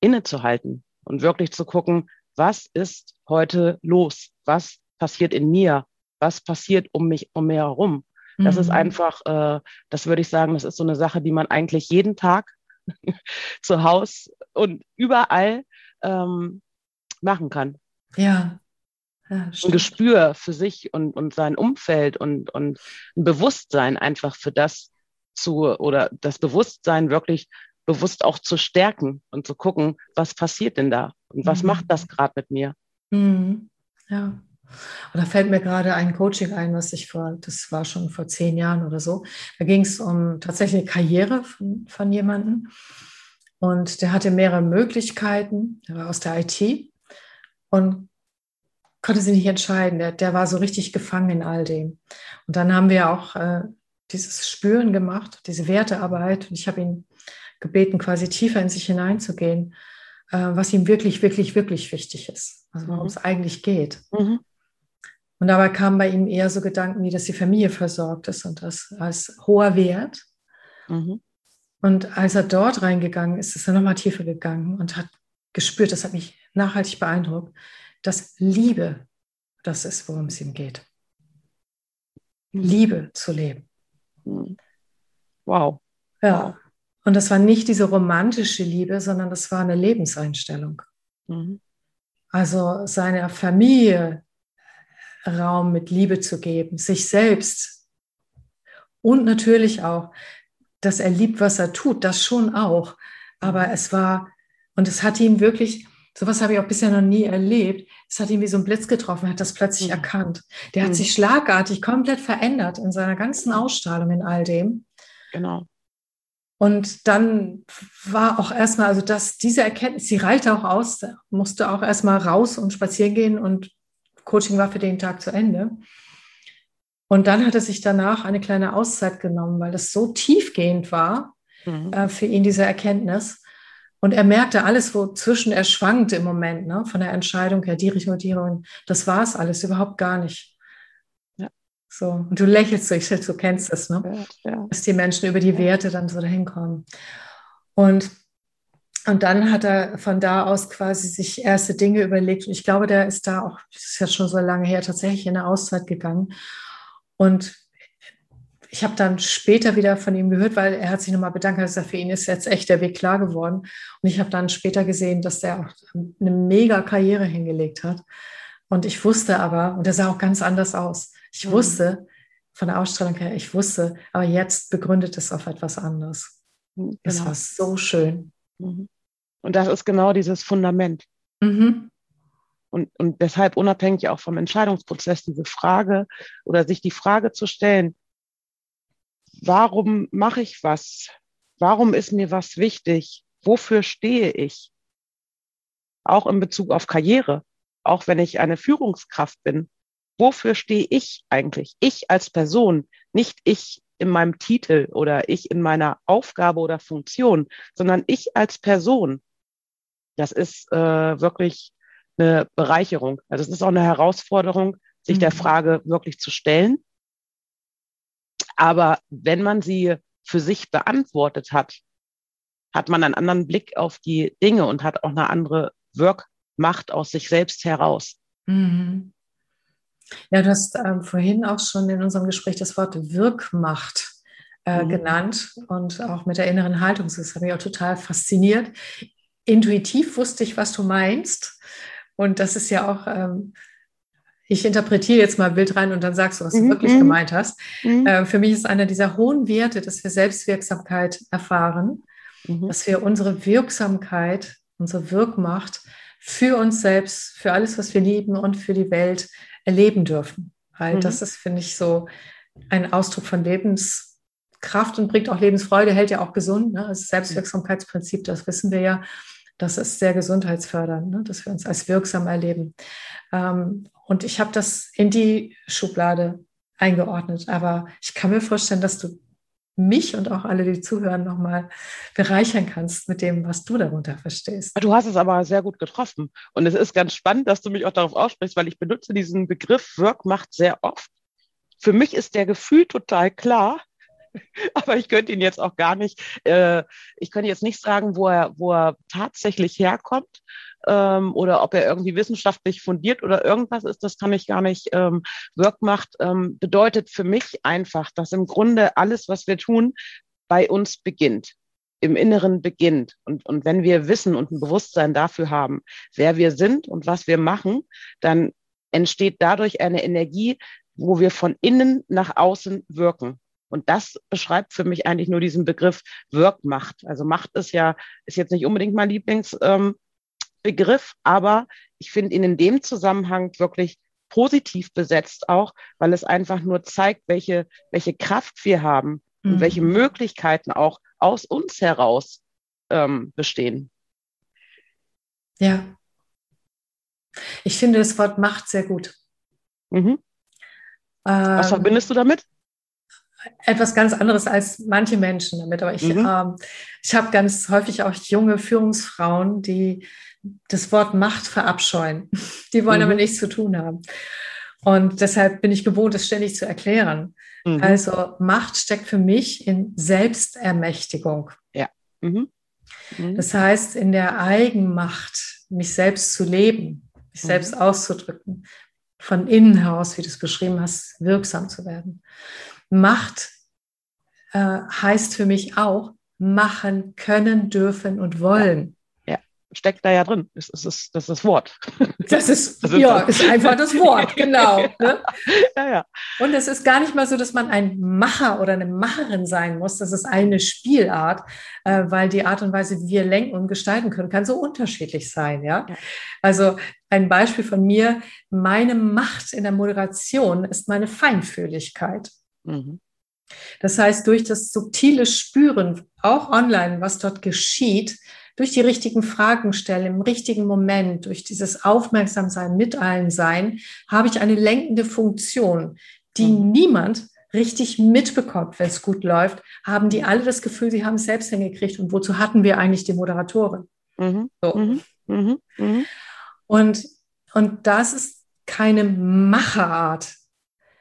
innezuhalten und wirklich zu gucken, was ist heute los? Was passiert in mir? Was passiert um mich, um mir herum? Das mhm. ist einfach, äh, das würde ich sagen, das ist so eine Sache, die man eigentlich jeden Tag zu Hause und überall ähm, machen kann. Ja. ja ein Gespür für sich und, und sein Umfeld und, und ein Bewusstsein einfach für das zu oder das Bewusstsein wirklich bewusst auch zu stärken und zu gucken, was passiert denn da und was mhm. macht das gerade mit mir. Mhm. Ja. Und da fällt mir gerade ein Coaching ein, was ich vor, das war schon vor zehn Jahren oder so. Da ging es um tatsächlich Karriere von, von jemandem. Und der hatte mehrere Möglichkeiten. Der war aus der IT und konnte sich nicht entscheiden. Der, der war so richtig gefangen in all dem. Und dann haben wir auch äh, dieses Spüren gemacht, diese Wertearbeit. Und ich habe ihn gebeten, quasi tiefer in sich hineinzugehen, was ihm wirklich, wirklich, wirklich wichtig ist, also worum mhm. es eigentlich geht. Mhm. Und dabei kamen bei ihm eher so Gedanken wie, dass die Familie versorgt ist und das als hoher Wert. Mhm. Und als er dort reingegangen ist, ist er nochmal tiefer gegangen und hat gespürt, das hat mich nachhaltig beeindruckt, dass Liebe das ist, worum es ihm geht. Mhm. Liebe zu leben. Mhm. Wow. Ja. Und das war nicht diese romantische Liebe, sondern das war eine Lebenseinstellung. Mhm. Also seiner Familie Raum mit Liebe zu geben, sich selbst und natürlich auch, dass er liebt, was er tut, das schon auch. Aber es war, und es hat ihn wirklich, sowas habe ich auch bisher noch nie erlebt, es hat ihn wie so ein Blitz getroffen, er hat das plötzlich mhm. erkannt. Der hat mhm. sich schlagartig komplett verändert in seiner ganzen Ausstrahlung, in all dem. Genau. Und dann war auch erstmal, also dass diese Erkenntnis, sie reilte auch aus, musste auch erstmal raus und spazieren gehen und Coaching war für den Tag zu Ende. Und dann hat er sich danach eine kleine Auszeit genommen, weil das so tiefgehend war mhm. äh, für ihn, diese Erkenntnis. Und er merkte alles, wozwischen er schwankte im Moment, ne? von der Entscheidung her, die Richtung, die Richtung. Das war es alles, überhaupt gar nicht. Ja. So, und du lächelst so, ich schätze, du kennst das, ne? Ja, ja. Dass die Menschen über die Werte dann so dahin kommen. Und, und dann hat er von da aus quasi sich erste Dinge überlegt. Und ich glaube, der ist da auch, das ist jetzt schon so lange her, tatsächlich in eine Auszeit gegangen. Und ich habe dann später wieder von ihm gehört, weil er hat sich nochmal bedankt, dass er für ihn ist jetzt echt der Weg klar geworden. Und ich habe dann später gesehen, dass der auch eine mega Karriere hingelegt hat. Und ich wusste aber, und er sah auch ganz anders aus. Ich mhm. wusste von der Ausstrahlung her, ich wusste, aber jetzt begründet es auf etwas anderes. Mhm, genau. war so schön. Mhm. Und das ist genau dieses Fundament. Mhm. Und, und deshalb unabhängig auch vom Entscheidungsprozess diese Frage oder sich die Frage zu stellen, warum mache ich was? Warum ist mir was wichtig? Wofür stehe ich? Auch in Bezug auf Karriere, auch wenn ich eine Führungskraft bin. Wofür stehe ich eigentlich? Ich als Person, nicht ich in meinem Titel oder ich in meiner Aufgabe oder Funktion, sondern ich als Person. Das ist äh, wirklich eine Bereicherung. Also es ist auch eine Herausforderung, sich mhm. der Frage wirklich zu stellen aber wenn man sie für sich beantwortet hat, hat man einen anderen Blick auf die Dinge und hat auch eine andere Wirkmacht aus sich selbst heraus. Mhm. Ja, du hast ähm, vorhin auch schon in unserem Gespräch das Wort Wirkmacht äh, mhm. genannt und auch mit der inneren Haltung. Das hat mich auch total fasziniert. Intuitiv wusste ich, was du meinst. Und das ist ja auch ähm, ich interpretiere jetzt mal Bild rein und dann sagst du, was du mhm. wirklich mhm. gemeint hast. Mhm. Äh, für mich ist einer dieser hohen Werte, dass wir Selbstwirksamkeit erfahren, mhm. dass wir unsere Wirksamkeit, unsere Wirkmacht für uns selbst, für alles, was wir lieben und für die Welt erleben dürfen. Weil mhm. das ist, finde ich, so ein Ausdruck von Lebenskraft und bringt auch Lebensfreude, hält ja auch gesund. Ne? Das Selbstwirksamkeitsprinzip, das wissen wir ja. Das ist sehr gesundheitsfördernd, ne? dass wir uns als wirksam erleben. Ähm, und ich habe das in die Schublade eingeordnet. Aber ich kann mir vorstellen, dass du mich und auch alle, die zuhören, nochmal bereichern kannst mit dem, was du darunter verstehst. Du hast es aber sehr gut getroffen. Und es ist ganz spannend, dass du mich auch darauf aussprichst, weil ich benutze diesen Begriff Wirkmacht sehr oft. Für mich ist der Gefühl total klar, aber ich könnte ihn jetzt auch gar nicht, äh, ich könnte jetzt nicht sagen, wo er, wo er tatsächlich herkommt ähm, oder ob er irgendwie wissenschaftlich fundiert oder irgendwas ist, das kann ich gar nicht ähm, Wirkmacht, ähm, bedeutet für mich einfach, dass im Grunde alles, was wir tun, bei uns beginnt im Inneren beginnt. Und, und wenn wir wissen und ein Bewusstsein dafür haben, wer wir sind und was wir machen, dann entsteht dadurch eine Energie, wo wir von innen nach außen wirken. Und das beschreibt für mich eigentlich nur diesen Begriff Wirkmacht. Also Macht ist ja, ist jetzt nicht unbedingt mein Lieblings, ähm, Begriff, aber ich finde ihn in dem Zusammenhang wirklich positiv besetzt auch, weil es einfach nur zeigt, welche, welche Kraft wir haben mhm. und welche Möglichkeiten auch aus uns heraus ähm, bestehen. Ja. Ich finde das Wort Macht sehr gut. Mhm. Was ähm, verbindest du damit? etwas ganz anderes als manche Menschen damit. Aber ich, mhm. ähm, ich habe ganz häufig auch junge Führungsfrauen, die das Wort Macht verabscheuen. Die wollen mhm. damit nichts zu tun haben. Und deshalb bin ich gewohnt, es ständig zu erklären. Mhm. Also Macht steckt für mich in Selbstermächtigung. Ja. Mhm. Mhm. Das heißt, in der Eigenmacht, mich selbst zu leben, mich mhm. selbst auszudrücken, von innen heraus, wie du es beschrieben hast, wirksam zu werden. Macht äh, heißt für mich auch machen können, dürfen und wollen. Steckt da ja drin. Das ist, das, das das Wort. Das ist, das ist ja, ist einfach das Wort, genau. Ne? Ja, ja. Und es ist gar nicht mal so, dass man ein Macher oder eine Macherin sein muss. Das ist eine Spielart, äh, weil die Art und Weise, wie wir lenken und gestalten können, kann so unterschiedlich sein. Ja? ja. Also ein Beispiel von mir, meine Macht in der Moderation ist meine Feinfühligkeit. Mhm. Das heißt, durch das subtile Spüren, auch online, was dort geschieht, durch die richtigen Fragen stellen, im richtigen Moment, durch dieses Aufmerksamsein, mit allen sein, habe ich eine lenkende Funktion, die mhm. niemand richtig mitbekommt, wenn es gut läuft, haben die alle das Gefühl, sie haben es selbst hingekriegt. Und wozu hatten wir eigentlich die Moderatorin? Mhm. So. Mhm. Mhm. mhm. Und, und das ist keine Macherart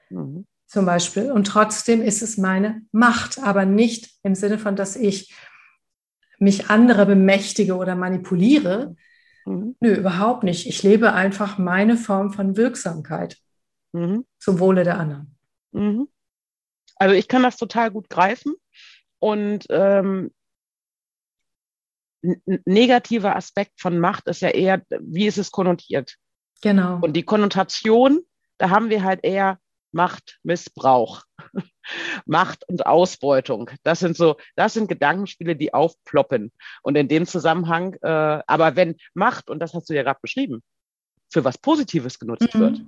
mhm. zum Beispiel. Und trotzdem ist es meine Macht, aber nicht im Sinne von, dass ich mich andere bemächtige oder manipuliere. Mhm. Nö, überhaupt nicht. Ich lebe einfach meine Form von Wirksamkeit mhm. zum Wohle der anderen. Mhm. Also ich kann das total gut greifen und ähm, negativer Aspekt von Macht ist ja eher, wie ist es konnotiert? Genau. Und die Konnotation, da haben wir halt eher Machtmissbrauch, Macht und Ausbeutung. Das sind so, das sind Gedankenspiele, die aufploppen. Und in dem Zusammenhang, äh, aber wenn Macht, und das hast du ja gerade beschrieben, für was Positives genutzt mhm. wird,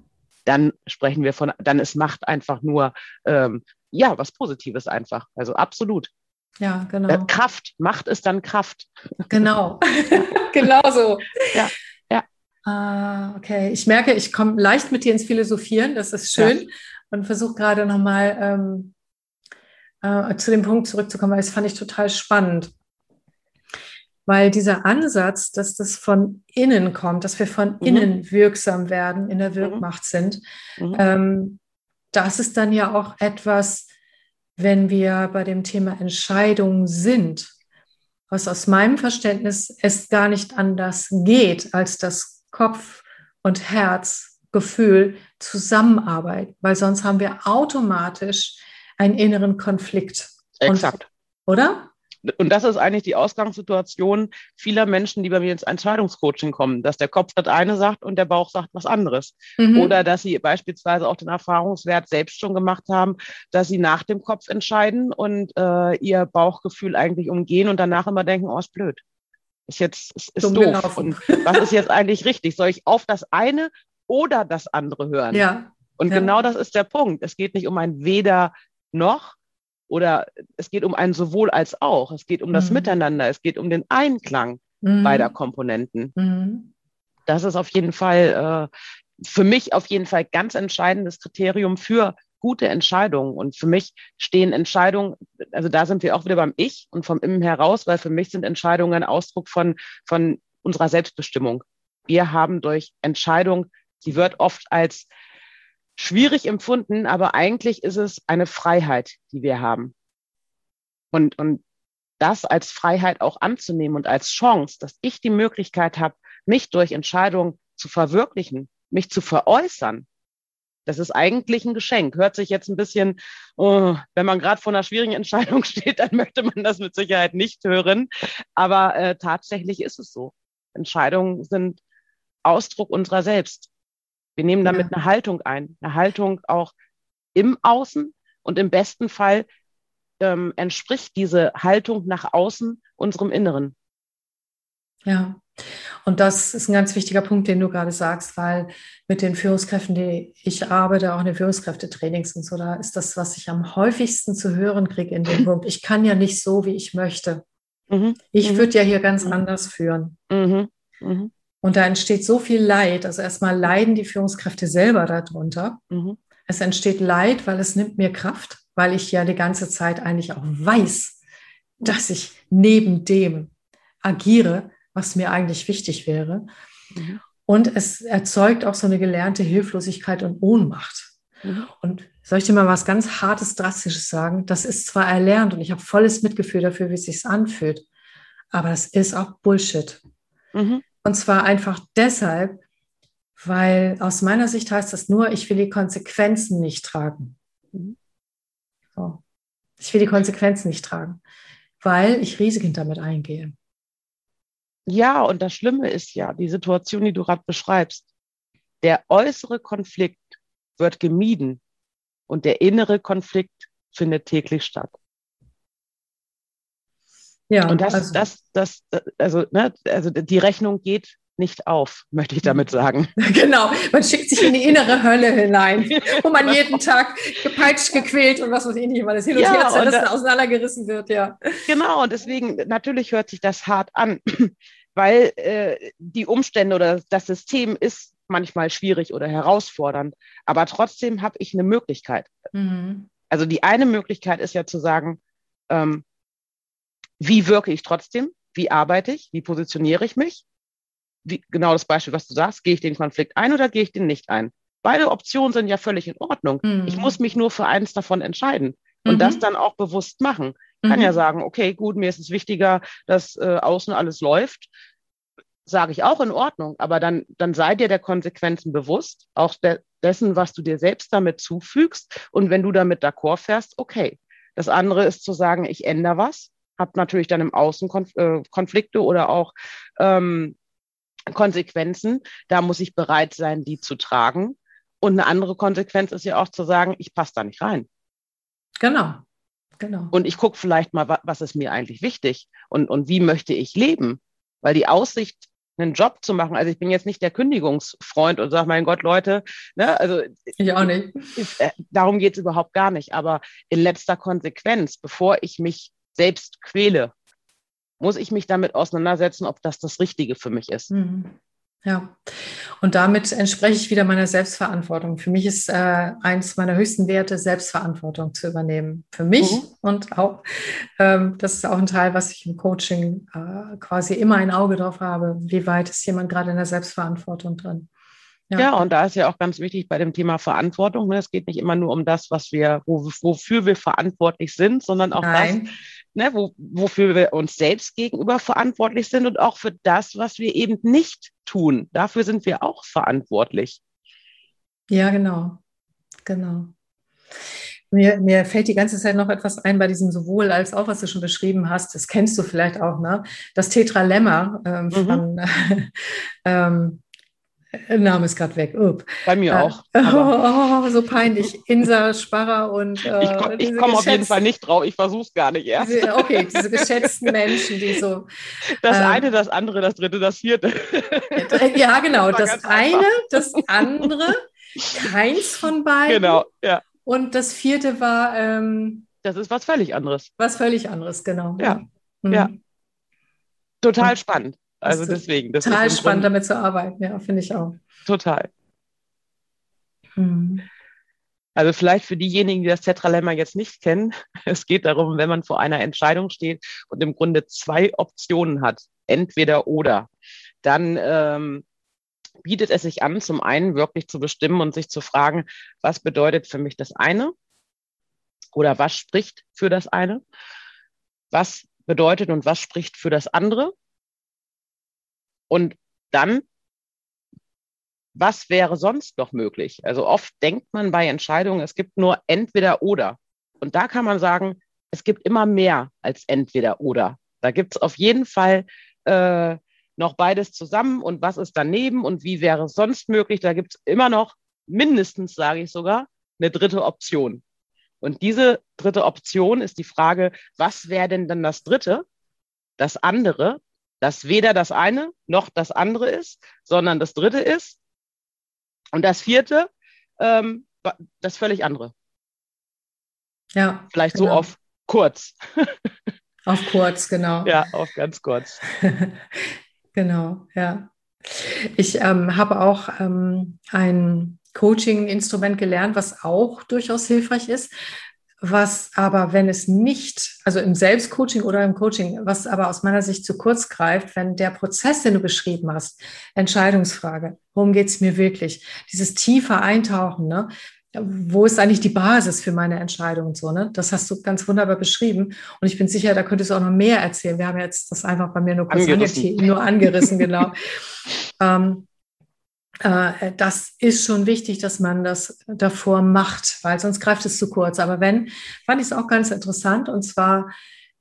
dann sprechen wir von, dann ist Macht einfach nur, ähm, ja, was Positives einfach. Also absolut. Ja, genau. Äh, Kraft, Macht ist dann Kraft. Genau, genau so. Ja. ja. Ah, okay, ich merke, ich komme leicht mit dir ins Philosophieren, das ist schön. Und versuche gerade nochmal ähm, äh, zu dem Punkt zurückzukommen, weil das fand ich total spannend. Weil dieser Ansatz, dass das von innen kommt, dass wir von mhm. innen wirksam werden, in der mhm. Wirkmacht sind, mhm. ähm, das ist dann ja auch etwas, wenn wir bei dem Thema Entscheidungen sind, was aus meinem Verständnis es gar nicht anders geht, als das Kopf und Herz, Gefühl zusammenarbeiten, weil sonst haben wir automatisch einen inneren Konflikt. Exakt. Und, oder? und das ist eigentlich die Ausgangssituation vieler Menschen, die bei mir ins Entscheidungscoaching kommen, dass der Kopf das eine sagt und der Bauch sagt was anderes. Mhm. Oder dass sie beispielsweise auch den Erfahrungswert selbst schon gemacht haben, dass sie nach dem Kopf entscheiden und äh, ihr Bauchgefühl eigentlich umgehen und danach immer denken, oh, ist blöd. Ist jetzt ist, ist doof. Gelaufen. Und was ist jetzt eigentlich richtig? Soll ich auf das eine oder das andere hören? Ja. Und ja. genau das ist der Punkt. Es geht nicht um ein Weder noch, oder es geht um ein sowohl als auch. Es geht um das mhm. Miteinander. Es geht um den Einklang mhm. beider Komponenten. Mhm. Das ist auf jeden Fall äh, für mich auf jeden Fall ganz entscheidendes Kriterium für gute Entscheidungen. Und für mich stehen Entscheidungen, also da sind wir auch wieder beim Ich und vom Innen heraus, weil für mich sind Entscheidungen ein Ausdruck von, von unserer Selbstbestimmung. Wir haben durch Entscheidung, sie wird oft als schwierig empfunden, aber eigentlich ist es eine Freiheit, die wir haben. Und, und das als Freiheit auch anzunehmen und als Chance, dass ich die Möglichkeit habe, mich durch Entscheidungen zu verwirklichen, mich zu veräußern. Das ist eigentlich ein Geschenk. Hört sich jetzt ein bisschen, oh, wenn man gerade vor einer schwierigen Entscheidung steht, dann möchte man das mit Sicherheit nicht hören. Aber äh, tatsächlich ist es so. Entscheidungen sind Ausdruck unserer selbst. Wir nehmen damit ja. eine Haltung ein, eine Haltung auch im Außen und im besten Fall ähm, entspricht diese Haltung nach außen unserem Inneren. Ja, und das ist ein ganz wichtiger Punkt, den du gerade sagst, weil mit den Führungskräften, die ich arbeite, auch in den Führungskräftetrainings und so, da ist das, was ich am häufigsten zu hören kriege in dem Punkt. Ich kann ja nicht so, wie ich möchte. Mhm. Ich mhm. würde ja hier ganz mhm. anders führen. Und da entsteht so viel Leid. Also erstmal leiden die Führungskräfte selber darunter. Mhm. Es entsteht Leid, weil es nimmt mir Kraft, weil ich ja die ganze Zeit eigentlich auch weiß, dass ich neben dem agiere, was mir eigentlich wichtig wäre. Mhm. Und es erzeugt auch so eine gelernte Hilflosigkeit und Ohnmacht. Mhm. Und soll ich dir mal was ganz Hartes, Drastisches sagen? Das ist zwar erlernt und ich habe volles Mitgefühl dafür, wie es sich anfühlt, aber das ist auch Bullshit. Mhm. Und zwar einfach deshalb, weil aus meiner Sicht heißt das nur, ich will die Konsequenzen nicht tragen. So. Ich will die Konsequenzen nicht tragen, weil ich Risiken damit eingehe. Ja, und das Schlimme ist ja, die Situation, die du gerade beschreibst, der äußere Konflikt wird gemieden und der innere Konflikt findet täglich statt. Ja, und das, also, das, das, also, ne, also die Rechnung geht nicht auf, möchte ich damit sagen. Genau, man schickt sich in die innere Hölle hinein, wo man jeden Tag gepeitscht, gequält und was weiß ich nicht, weil das hin und ja, her zerrissen, da, auseinandergerissen wird, ja. Genau, und deswegen, natürlich hört sich das hart an, weil äh, die Umstände oder das System ist manchmal schwierig oder herausfordernd, aber trotzdem habe ich eine Möglichkeit. Mhm. Also die eine Möglichkeit ist ja zu sagen, ähm, wie wirke ich trotzdem? Wie arbeite ich? Wie positioniere ich mich? Wie, genau das Beispiel, was du sagst, gehe ich den Konflikt ein oder gehe ich den nicht ein? Beide Optionen sind ja völlig in Ordnung. Mhm. Ich muss mich nur für eins davon entscheiden und mhm. das dann auch bewusst machen. Ich kann mhm. ja sagen, okay, gut, mir ist es wichtiger, dass äh, außen alles läuft. Sage ich auch in Ordnung, aber dann, dann sei dir der Konsequenzen bewusst, auch de dessen, was du dir selbst damit zufügst. Und wenn du damit d'accord fährst, okay. Das andere ist zu sagen, ich ändere was, habe natürlich dann im Außen Konf äh, Konflikte oder auch ähm, Konsequenzen. Da muss ich bereit sein, die zu tragen. Und eine andere Konsequenz ist ja auch zu sagen, ich passe da nicht rein. Genau. Genau. Und ich gucke vielleicht mal, was ist mir eigentlich wichtig und, und wie möchte ich leben? Weil die Aussicht, einen Job zu machen, also ich bin jetzt nicht der Kündigungsfreund und sage, mein Gott, Leute, ne, also ich auch nicht. Ist, äh, darum geht es überhaupt gar nicht. Aber in letzter Konsequenz, bevor ich mich selbst quäle, muss ich mich damit auseinandersetzen, ob das das Richtige für mich ist. Mhm. Ja, und damit entspreche ich wieder meiner Selbstverantwortung. Für mich ist äh, eins meiner höchsten Werte, Selbstverantwortung zu übernehmen. Für mich mhm. und auch, ähm, das ist auch ein Teil, was ich im Coaching äh, quasi immer ein Auge drauf habe. Wie weit ist jemand gerade in der Selbstverantwortung drin? Ja. ja. und da ist ja auch ganz wichtig bei dem Thema Verantwortung. Ne? Es geht nicht immer nur um das, was wir, wo, wofür wir verantwortlich sind, sondern auch Nein. das, ne, wo, wofür wir uns selbst gegenüber verantwortlich sind und auch für das, was wir eben nicht tun. Dafür sind wir auch verantwortlich. Ja, genau. Genau. Mir, mir fällt die ganze Zeit noch etwas ein bei diesem sowohl als auch, was du schon beschrieben hast. Das kennst du vielleicht auch, ne? Das Tetralemma ähm, mhm. von ähm, Name ist gerade weg. Upp. Bei mir äh, auch. Oh, so peinlich. Insa, Sparrer und. Äh, ich komme komm auf jeden Fall nicht drauf. Ich versuche es gar nicht erst. Diese, okay, diese geschätzten Menschen, die so. Das äh, eine, das andere, das dritte, das vierte. Ja, genau. Das, das eine, einfach. das andere, keins von beiden. Genau, ja. Und das vierte war. Ähm, das ist was völlig anderes. Was völlig anderes, genau. Ja. Mhm. ja. Total spannend. Also deswegen. Das total spannend, damit zu arbeiten, ja, finde ich auch. Total. Hm. Also vielleicht für diejenigen, die das Tetralemma jetzt nicht kennen, es geht darum, wenn man vor einer Entscheidung steht und im Grunde zwei Optionen hat, entweder oder, dann ähm, bietet es sich an, zum einen wirklich zu bestimmen und sich zu fragen, was bedeutet für mich das eine oder was spricht für das eine, was bedeutet und was spricht für das andere und dann, was wäre sonst noch möglich? Also oft denkt man bei Entscheidungen, es gibt nur entweder oder. Und da kann man sagen, es gibt immer mehr als entweder oder. Da gibt es auf jeden Fall äh, noch beides zusammen und was ist daneben und wie wäre es sonst möglich. Da gibt es immer noch mindestens, sage ich sogar, eine dritte Option. Und diese dritte Option ist die Frage, was wäre denn dann das dritte, das andere, das weder das eine noch das andere ist, sondern das dritte ist. Und das vierte, ähm, das völlig andere. Ja. Vielleicht genau. so auf kurz. auf kurz, genau. Ja, auf ganz kurz. genau, ja. Ich ähm, habe auch ähm, ein Coaching-Instrument gelernt, was auch durchaus hilfreich ist was aber, wenn es nicht, also im Selbstcoaching oder im Coaching, was aber aus meiner Sicht zu kurz greift, wenn der Prozess, den du beschrieben hast, Entscheidungsfrage, worum geht es mir wirklich, dieses tiefe Eintauchen, ne? wo ist eigentlich die Basis für meine Entscheidung und so, ne? Das hast du ganz wunderbar beschrieben. Und ich bin sicher, da könntest du auch noch mehr erzählen. Wir haben jetzt das einfach bei mir nur kurz angerissen, nur angerissen genau. ähm, äh, das ist schon wichtig, dass man das davor macht, weil sonst greift es zu kurz. Aber wenn, fand ich es auch ganz interessant und zwar,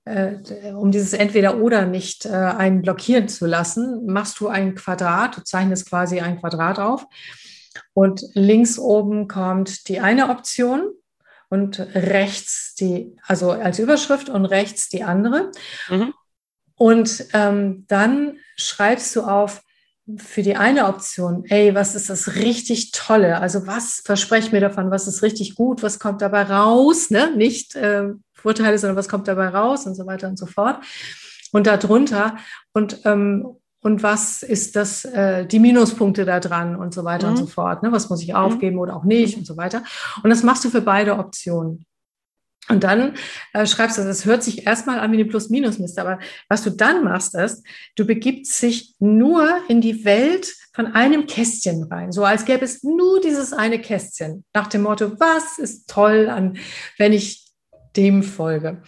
äh, um dieses Entweder-Oder nicht äh, einen blockieren zu lassen, machst du ein Quadrat, du zeichnest quasi ein Quadrat auf und links oben kommt die eine Option und rechts die, also als Überschrift und rechts die andere. Mhm. Und ähm, dann schreibst du auf, für die eine Option, ey, was ist das richtig Tolle? Also was verspreche ich mir davon? Was ist richtig gut? Was kommt dabei raus? Ne? Nicht äh, Vorteile, sondern was kommt dabei raus und so weiter und so fort. Und darunter und ähm, und was ist das, äh, die Minuspunkte da dran und so weiter mhm. und so fort. Ne? Was muss ich mhm. aufgeben mhm. oder auch nicht und so weiter. Und das machst du für beide Optionen. Und dann äh, schreibst du, das hört sich erstmal an wie eine Plus-Minus-Liste, aber was du dann machst, ist, du begibst dich nur in die Welt von einem Kästchen rein, so als gäbe es nur dieses eine Kästchen, nach dem Motto, was ist toll an, wenn ich dem folge.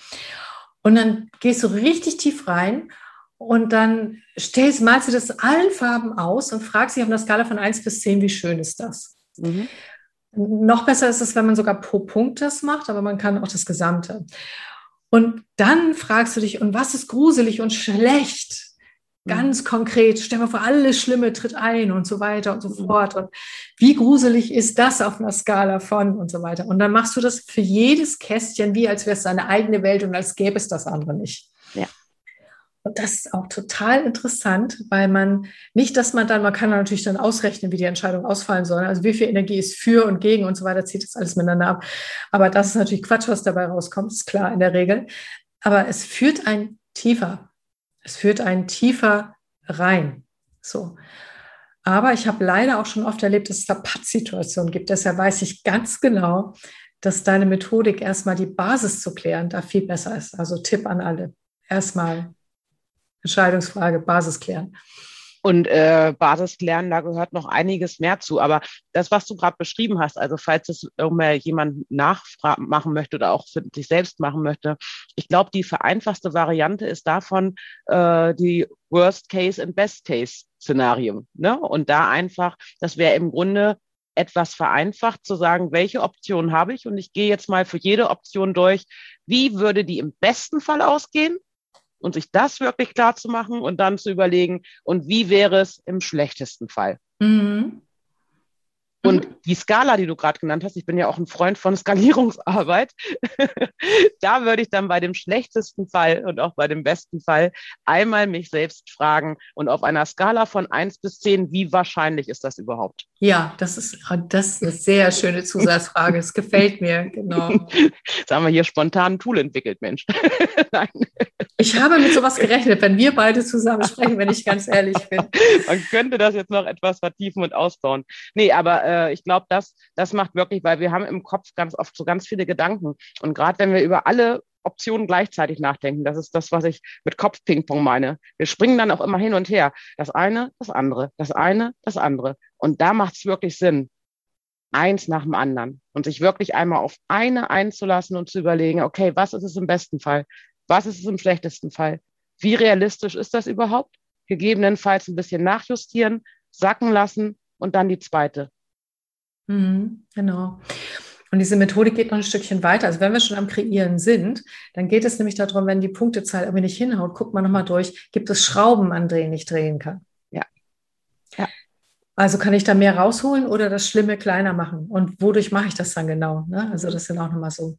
Und dann gehst du richtig tief rein und dann stellst, malst du das allen Farben aus und fragst dich auf einer Skala von 1 bis 10, wie schön ist das? Mhm. Noch besser ist es, wenn man sogar pro Punkt das macht, aber man kann auch das Gesamte. Und dann fragst du dich, und was ist gruselig und schlecht? Ganz mhm. konkret, stell mal vor, alles Schlimme tritt ein und so weiter und so mhm. fort. Und wie gruselig ist das auf einer Skala von und so weiter. Und dann machst du das für jedes Kästchen, wie als wäre es deine eigene Welt und als gäbe es das andere nicht. Und das ist auch total interessant, weil man nicht, dass man dann, man kann natürlich dann ausrechnen, wie die Entscheidung ausfallen soll. Also wie viel Energie ist für und gegen und so weiter, zieht das alles miteinander ab. Aber das ist natürlich Quatsch, was dabei rauskommt, ist klar in der Regel. Aber es führt ein tiefer. Es führt ein tiefer rein. So. Aber ich habe leider auch schon oft erlebt, dass es da Pattsituationen gibt. Deshalb weiß ich ganz genau, dass deine Methodik erstmal die Basis zu klären da viel besser ist. Also Tipp an alle. Erstmal Entscheidungsfrage, Basis klären. Und äh, Basis klären, da gehört noch einiges mehr zu. Aber das, was du gerade beschrieben hast, also falls es irgendwer jemand nachmachen möchte oder auch für sich selbst machen möchte, ich glaube, die vereinfachte Variante ist davon äh, die Worst Case und Best Case Szenario. Ne? Und da einfach, das wäre im Grunde etwas vereinfacht zu sagen, welche Option habe ich? Und ich gehe jetzt mal für jede Option durch, wie würde die im besten Fall ausgehen? Und sich das wirklich klar zu machen und dann zu überlegen, und wie wäre es im schlechtesten Fall? Mhm. Und die Skala, die du gerade genannt hast, ich bin ja auch ein Freund von Skalierungsarbeit, da würde ich dann bei dem schlechtesten Fall und auch bei dem besten Fall einmal mich selbst fragen und auf einer Skala von eins bis zehn, wie wahrscheinlich ist das überhaupt? Ja, das ist, das ist eine sehr schöne Zusatzfrage. Es gefällt mir, genau. Jetzt haben wir hier spontan ein Tool entwickelt, Mensch. Nein. Ich habe mit sowas gerechnet, wenn wir beide zusammen sprechen, wenn ich ganz ehrlich bin. Man könnte das jetzt noch etwas vertiefen und ausbauen. Nee, aber äh, ich glaube, das, das macht wirklich, weil wir haben im Kopf ganz oft so ganz viele Gedanken. Und gerade wenn wir über alle Optionen gleichzeitig nachdenken. Das ist das, was ich mit Kopfpingpong meine. Wir springen dann auch immer hin und her. Das eine, das andere, das eine, das andere. Und da macht es wirklich Sinn, eins nach dem anderen und sich wirklich einmal auf eine einzulassen und zu überlegen, okay, was ist es im besten Fall? Was ist es im schlechtesten Fall? Wie realistisch ist das überhaupt? Gegebenenfalls ein bisschen nachjustieren, sacken lassen und dann die zweite. Mhm, genau. Und diese Methodik geht noch ein Stückchen weiter. Also wenn wir schon am Kreieren sind, dann geht es nämlich darum, wenn die Punktezahl irgendwie nicht hinhaut, guckt man nochmal durch, gibt es Schrauben, an denen ich drehen kann. Ja. ja. Also kann ich da mehr rausholen oder das Schlimme kleiner machen? Und wodurch mache ich das dann genau? Ne? Also das sind auch nochmal so.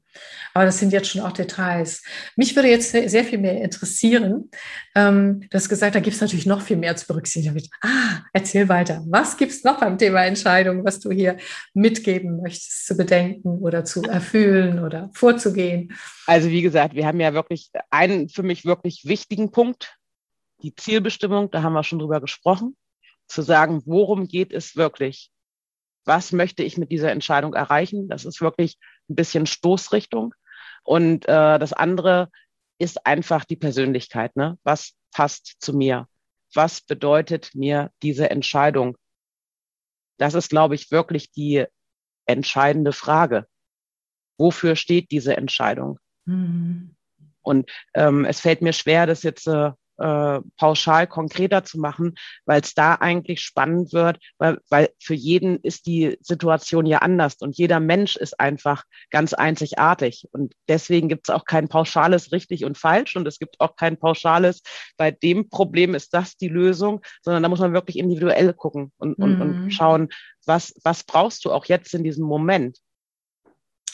Aber das sind jetzt schon auch Details. Mich würde jetzt sehr viel mehr interessieren. Ähm, du hast gesagt, da gibt es natürlich noch viel mehr zu berücksichtigen. Ah, erzähl weiter. Was gibt es noch beim Thema Entscheidung, was du hier mitgeben möchtest, zu bedenken oder zu erfüllen oder vorzugehen? Also wie gesagt, wir haben ja wirklich einen für mich wirklich wichtigen Punkt, die Zielbestimmung, da haben wir schon drüber gesprochen zu sagen, worum geht es wirklich? Was möchte ich mit dieser Entscheidung erreichen? Das ist wirklich ein bisschen Stoßrichtung. Und äh, das andere ist einfach die Persönlichkeit. Ne? Was passt zu mir? Was bedeutet mir diese Entscheidung? Das ist, glaube ich, wirklich die entscheidende Frage. Wofür steht diese Entscheidung? Mhm. Und ähm, es fällt mir schwer, das jetzt äh, äh, pauschal konkreter zu machen, weil es da eigentlich spannend wird, weil, weil für jeden ist die Situation ja anders und jeder Mensch ist einfach ganz einzigartig. Und deswegen gibt es auch kein pauschales richtig und falsch und es gibt auch kein pauschales, bei dem Problem ist das die Lösung, sondern da muss man wirklich individuell gucken und, und, mhm. und schauen, was, was brauchst du auch jetzt in diesem Moment.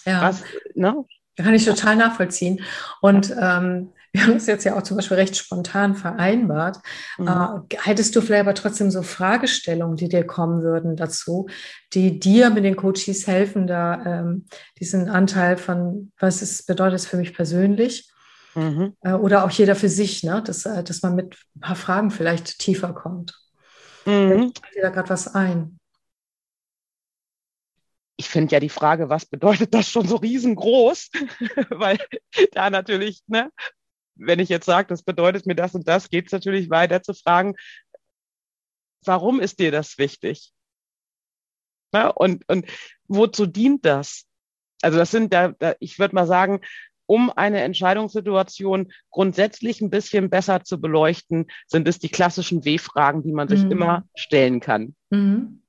Ja. Was, ne? Kann ich total nachvollziehen. Und ähm, wir haben das jetzt ja auch zum Beispiel recht spontan vereinbart. Mhm. Äh, hättest du vielleicht aber trotzdem so Fragestellungen, die dir kommen würden dazu, die dir mit den Coaches helfen, da ähm, diesen Anteil von, was es bedeutet für mich persönlich, mhm. äh, oder auch jeder für sich, ne? dass, äh, dass man mit ein paar Fragen vielleicht tiefer kommt. Mhm. Fällt dir da gerade was ein? ich finde ja die Frage, was bedeutet das schon so riesengroß? Weil da natürlich, ne, wenn ich jetzt sage, das bedeutet mir das und das, geht es natürlich weiter zu fragen, warum ist dir das wichtig? Ne? Und, und wozu dient das? Also das sind da, da ich würde mal sagen, um eine Entscheidungssituation grundsätzlich ein bisschen besser zu beleuchten, sind es die klassischen W-Fragen, die man sich mhm. immer stellen kann. Mhm.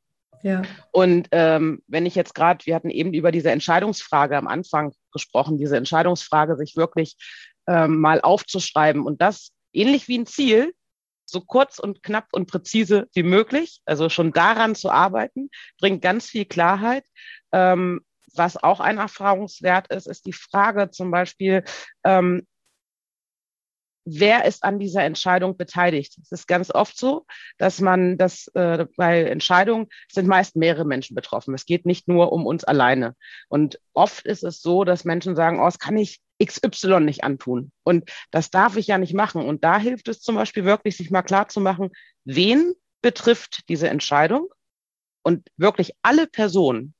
Ja. Und ähm, wenn ich jetzt gerade, wir hatten eben über diese Entscheidungsfrage am Anfang gesprochen, diese Entscheidungsfrage sich wirklich ähm, mal aufzuschreiben und das ähnlich wie ein Ziel, so kurz und knapp und präzise wie möglich, also schon daran zu arbeiten, bringt ganz viel Klarheit. Ähm, was auch ein Erfahrungswert ist, ist die Frage zum Beispiel, ähm, wer ist an dieser Entscheidung beteiligt? Es ist ganz oft so, dass man das äh, bei Entscheidungen sind meist mehrere Menschen betroffen. Es geht nicht nur um uns alleine. Und oft ist es so, dass Menschen sagen, oh, das kann ich XY nicht antun. Und das darf ich ja nicht machen. Und da hilft es zum Beispiel wirklich, sich mal klar zu machen, wen betrifft diese Entscheidung? Und wirklich alle Personen,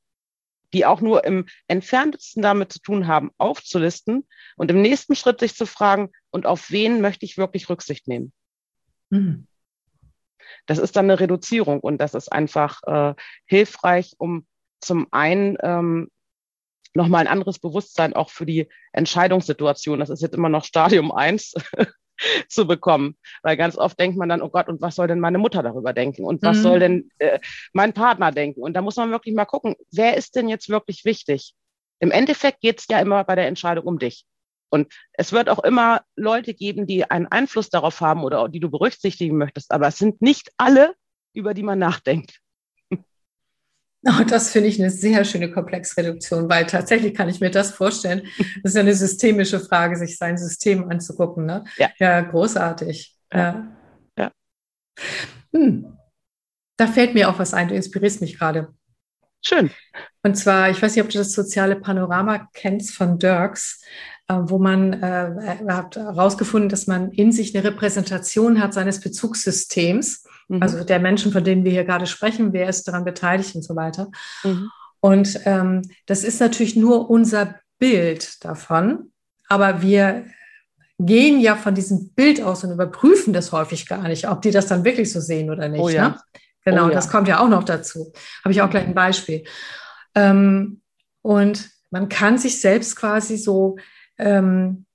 die auch nur im entferntesten damit zu tun haben, aufzulisten und im nächsten Schritt sich zu fragen, und auf wen möchte ich wirklich Rücksicht nehmen? Mhm. Das ist dann eine Reduzierung und das ist einfach äh, hilfreich, um zum einen ähm, nochmal ein anderes Bewusstsein auch für die Entscheidungssituation, das ist jetzt immer noch Stadium 1, zu bekommen. Weil ganz oft denkt man dann, oh Gott, und was soll denn meine Mutter darüber denken? Und was mhm. soll denn äh, mein Partner denken? Und da muss man wirklich mal gucken, wer ist denn jetzt wirklich wichtig? Im Endeffekt geht es ja immer bei der Entscheidung um dich. Und es wird auch immer Leute geben, die einen Einfluss darauf haben oder die du berücksichtigen möchtest. Aber es sind nicht alle, über die man nachdenkt. Oh, das finde ich eine sehr schöne Komplexreduktion, weil tatsächlich kann ich mir das vorstellen. Das ist ja eine systemische Frage, sich sein System anzugucken. Ne? Ja. ja, großartig. Ja. ja. Hm. Da fällt mir auch was ein. Du inspirierst mich gerade. Schön. Und zwar, ich weiß nicht, ob du das soziale Panorama kennst von Dirks, wo man äh, hat herausgefunden, dass man in sich eine Repräsentation hat seines Bezugssystems Mhm. Also der Menschen, von denen wir hier gerade sprechen, wer ist daran beteiligt und so weiter. Mhm. Und ähm, das ist natürlich nur unser Bild davon, aber wir gehen ja von diesem Bild aus und überprüfen das häufig gar nicht, ob die das dann wirklich so sehen oder nicht. Oh ja. ne? Genau, oh ja. das kommt ja auch noch dazu. Habe ich auch gleich ein Beispiel. Ähm, und man kann sich selbst quasi so ähm,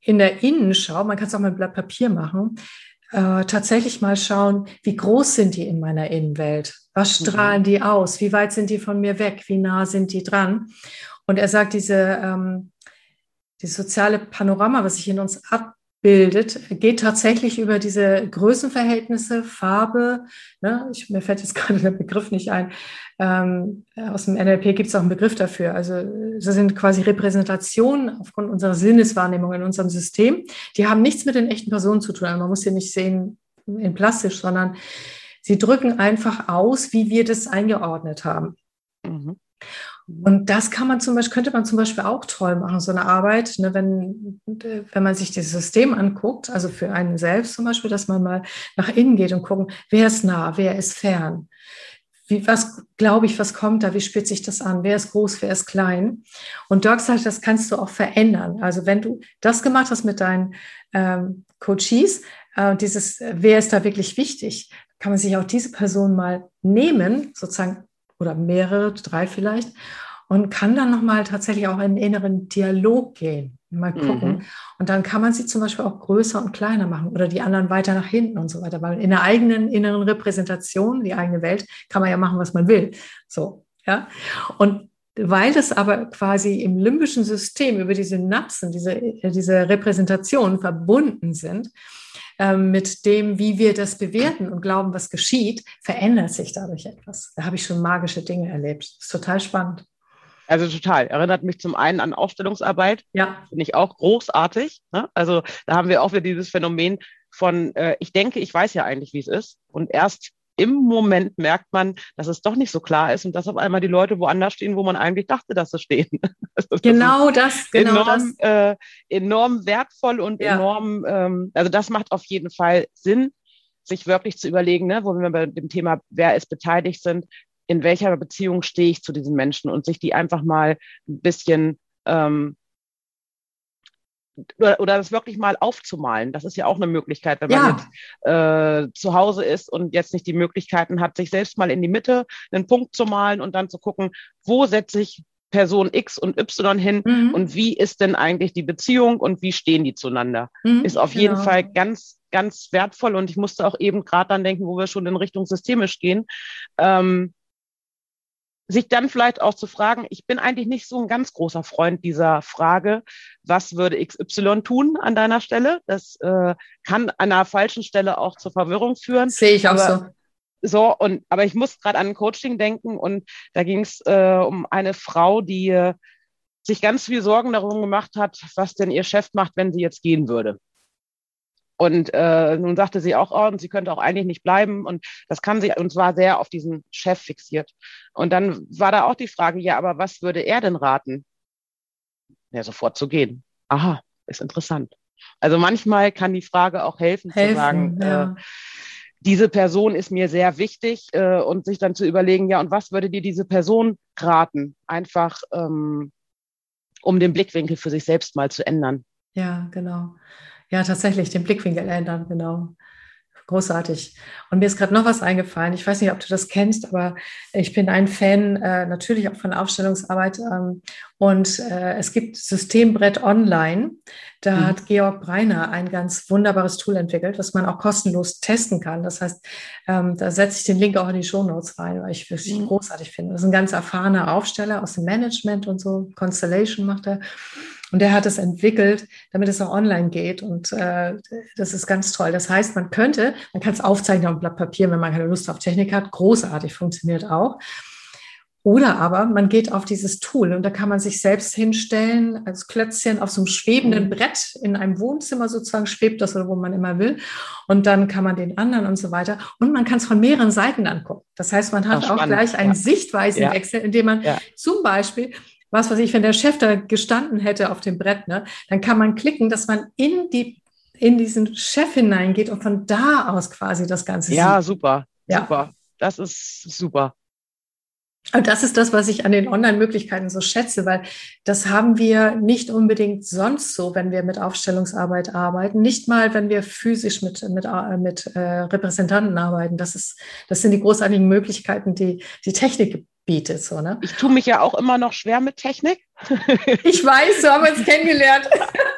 in der Innenschau, man kann es auch mit Blatt Papier machen, äh, tatsächlich mal schauen, wie groß sind die in meiner Innenwelt? Was mhm. strahlen mhm. die aus? Wie weit sind die von mir weg? Wie nah sind die dran? Und er sagt, diese, ähm, die soziale Panorama, was sich in uns ab, bildet, geht tatsächlich über diese Größenverhältnisse, Farbe. Ne? Ich, mir fällt jetzt gerade der Begriff nicht ein. Ähm, aus dem NLP gibt es auch einen Begriff dafür. Also das sind quasi Repräsentationen aufgrund unserer Sinneswahrnehmung in unserem System. Die haben nichts mit den echten Personen zu tun. Also man muss sie nicht sehen in plastisch, sondern sie drücken einfach aus, wie wir das eingeordnet haben. Mhm. Und das kann man zum Beispiel, könnte man zum Beispiel auch toll machen, so eine Arbeit, ne, wenn, wenn man sich das System anguckt, also für einen selbst zum Beispiel, dass man mal nach innen geht und gucken, wer ist nah, wer ist fern. Wie, was glaube ich, was kommt da? Wie spürt sich das an? Wer ist groß, wer ist klein? Und Dirk sagt, das kannst du auch verändern. Also wenn du das gemacht hast mit deinen ähm, Coaches, äh, dieses, wer ist da wirklich wichtig, kann man sich auch diese Person mal nehmen, sozusagen oder mehrere, drei vielleicht, und kann dann nochmal tatsächlich auch in den inneren Dialog gehen. Mal gucken. Mhm. Und dann kann man sie zum Beispiel auch größer und kleiner machen oder die anderen weiter nach hinten und so weiter. Weil in der eigenen inneren Repräsentation, die eigene Welt, kann man ja machen, was man will. So, ja. Und weil das aber quasi im limbischen System über diese Synapsen, diese, diese Repräsentationen verbunden sind, mit dem, wie wir das bewerten und glauben, was geschieht, verändert sich dadurch etwas. Da habe ich schon magische Dinge erlebt. Das ist total spannend. Also total. Erinnert mich zum einen an Aufstellungsarbeit. Ja. Finde ich auch großartig. Ne? Also da haben wir auch wieder dieses Phänomen von, äh, ich denke, ich weiß ja eigentlich, wie es ist. Und erst im Moment merkt man, dass es doch nicht so klar ist und dass auf einmal die Leute woanders stehen, wo man eigentlich dachte, dass sie stehen. Das genau das, genau enorm, das. Äh, enorm wertvoll und ja. enorm, ähm, also das macht auf jeden Fall Sinn, sich wirklich zu überlegen, ne, wo wir bei dem Thema, wer ist beteiligt sind, in welcher Beziehung stehe ich zu diesen Menschen und sich die einfach mal ein bisschen ähm, oder, oder das wirklich mal aufzumalen. Das ist ja auch eine Möglichkeit, wenn man jetzt äh, zu Hause ist und jetzt nicht die Möglichkeiten hat, sich selbst mal in die Mitte einen Punkt zu malen und dann zu gucken, wo setze ich Person X und Y hin mhm. und wie ist denn eigentlich die Beziehung und wie stehen die zueinander? Mhm, ist auf genau. jeden Fall ganz, ganz wertvoll und ich musste auch eben gerade dann denken, wo wir schon in Richtung systemisch gehen. Ähm, sich dann vielleicht auch zu fragen, ich bin eigentlich nicht so ein ganz großer Freund dieser Frage, was würde XY tun an deiner Stelle? Das äh, kann an einer falschen Stelle auch zur Verwirrung führen. Sehe ich auch aber, so. So, und aber ich muss gerade an ein Coaching denken und da ging es äh, um eine Frau, die äh, sich ganz viel Sorgen darum gemacht hat, was denn ihr Chef macht, wenn sie jetzt gehen würde. Und äh, nun sagte sie auch, oh, und sie könnte auch eigentlich nicht bleiben. Und das kann sie, und zwar sehr auf diesen Chef fixiert. Und dann war da auch die Frage, ja, aber was würde er denn raten? Ja, sofort zu gehen. Aha, ist interessant. Also manchmal kann die Frage auch helfen, helfen zu sagen, ja. äh, diese Person ist mir sehr wichtig äh, und sich dann zu überlegen, ja, und was würde dir diese Person raten? Einfach, ähm, um den Blickwinkel für sich selbst mal zu ändern. Ja, genau. Ja, tatsächlich, den Blickwinkel ändern, genau. Großartig. Und mir ist gerade noch was eingefallen. Ich weiß nicht, ob du das kennst, aber ich bin ein Fan äh, natürlich auch von Aufstellungsarbeit. Ähm, und äh, es gibt Systembrett Online. Da mhm. hat Georg Breiner ein ganz wunderbares Tool entwickelt, was man auch kostenlos testen kann. Das heißt, ähm, da setze ich den Link auch in die Show Notes rein, weil ich wirklich mhm. großartig finde. Das ist ein ganz erfahrener Aufsteller aus dem Management und so. Constellation macht er. Und der hat es entwickelt, damit es auch online geht. Und äh, das ist ganz toll. Das heißt, man könnte, man kann es aufzeichnen auf ein Blatt Papier, wenn man keine Lust auf Technik hat. Großartig, funktioniert auch. Oder aber man geht auf dieses Tool und da kann man sich selbst hinstellen als Klötzchen auf so einem schwebenden Brett in einem Wohnzimmer sozusagen schwebt das oder wo man immer will. Und dann kann man den anderen und so weiter. Und man kann es von mehreren Seiten angucken. Das heißt, man hat auch, auch gleich einen ja. Sichtweisenwechsel, ja. indem man ja. zum Beispiel was weiß ich, wenn der Chef da gestanden hätte auf dem Brett, ne, dann kann man klicken, dass man in die in diesen Chef hineingeht und von da aus quasi das Ganze ja, sieht. Super, ja, super. Das ist super. Und das ist das, was ich an den Online-Möglichkeiten so schätze, weil das haben wir nicht unbedingt sonst so, wenn wir mit Aufstellungsarbeit arbeiten. Nicht mal, wenn wir physisch mit, mit, äh, mit äh, Repräsentanten arbeiten. Das, ist, das sind die großartigen Möglichkeiten, die die Technik bietet. So, ne? Ich tue mich ja auch immer noch schwer mit Technik. ich weiß, wir haben uns kennengelernt.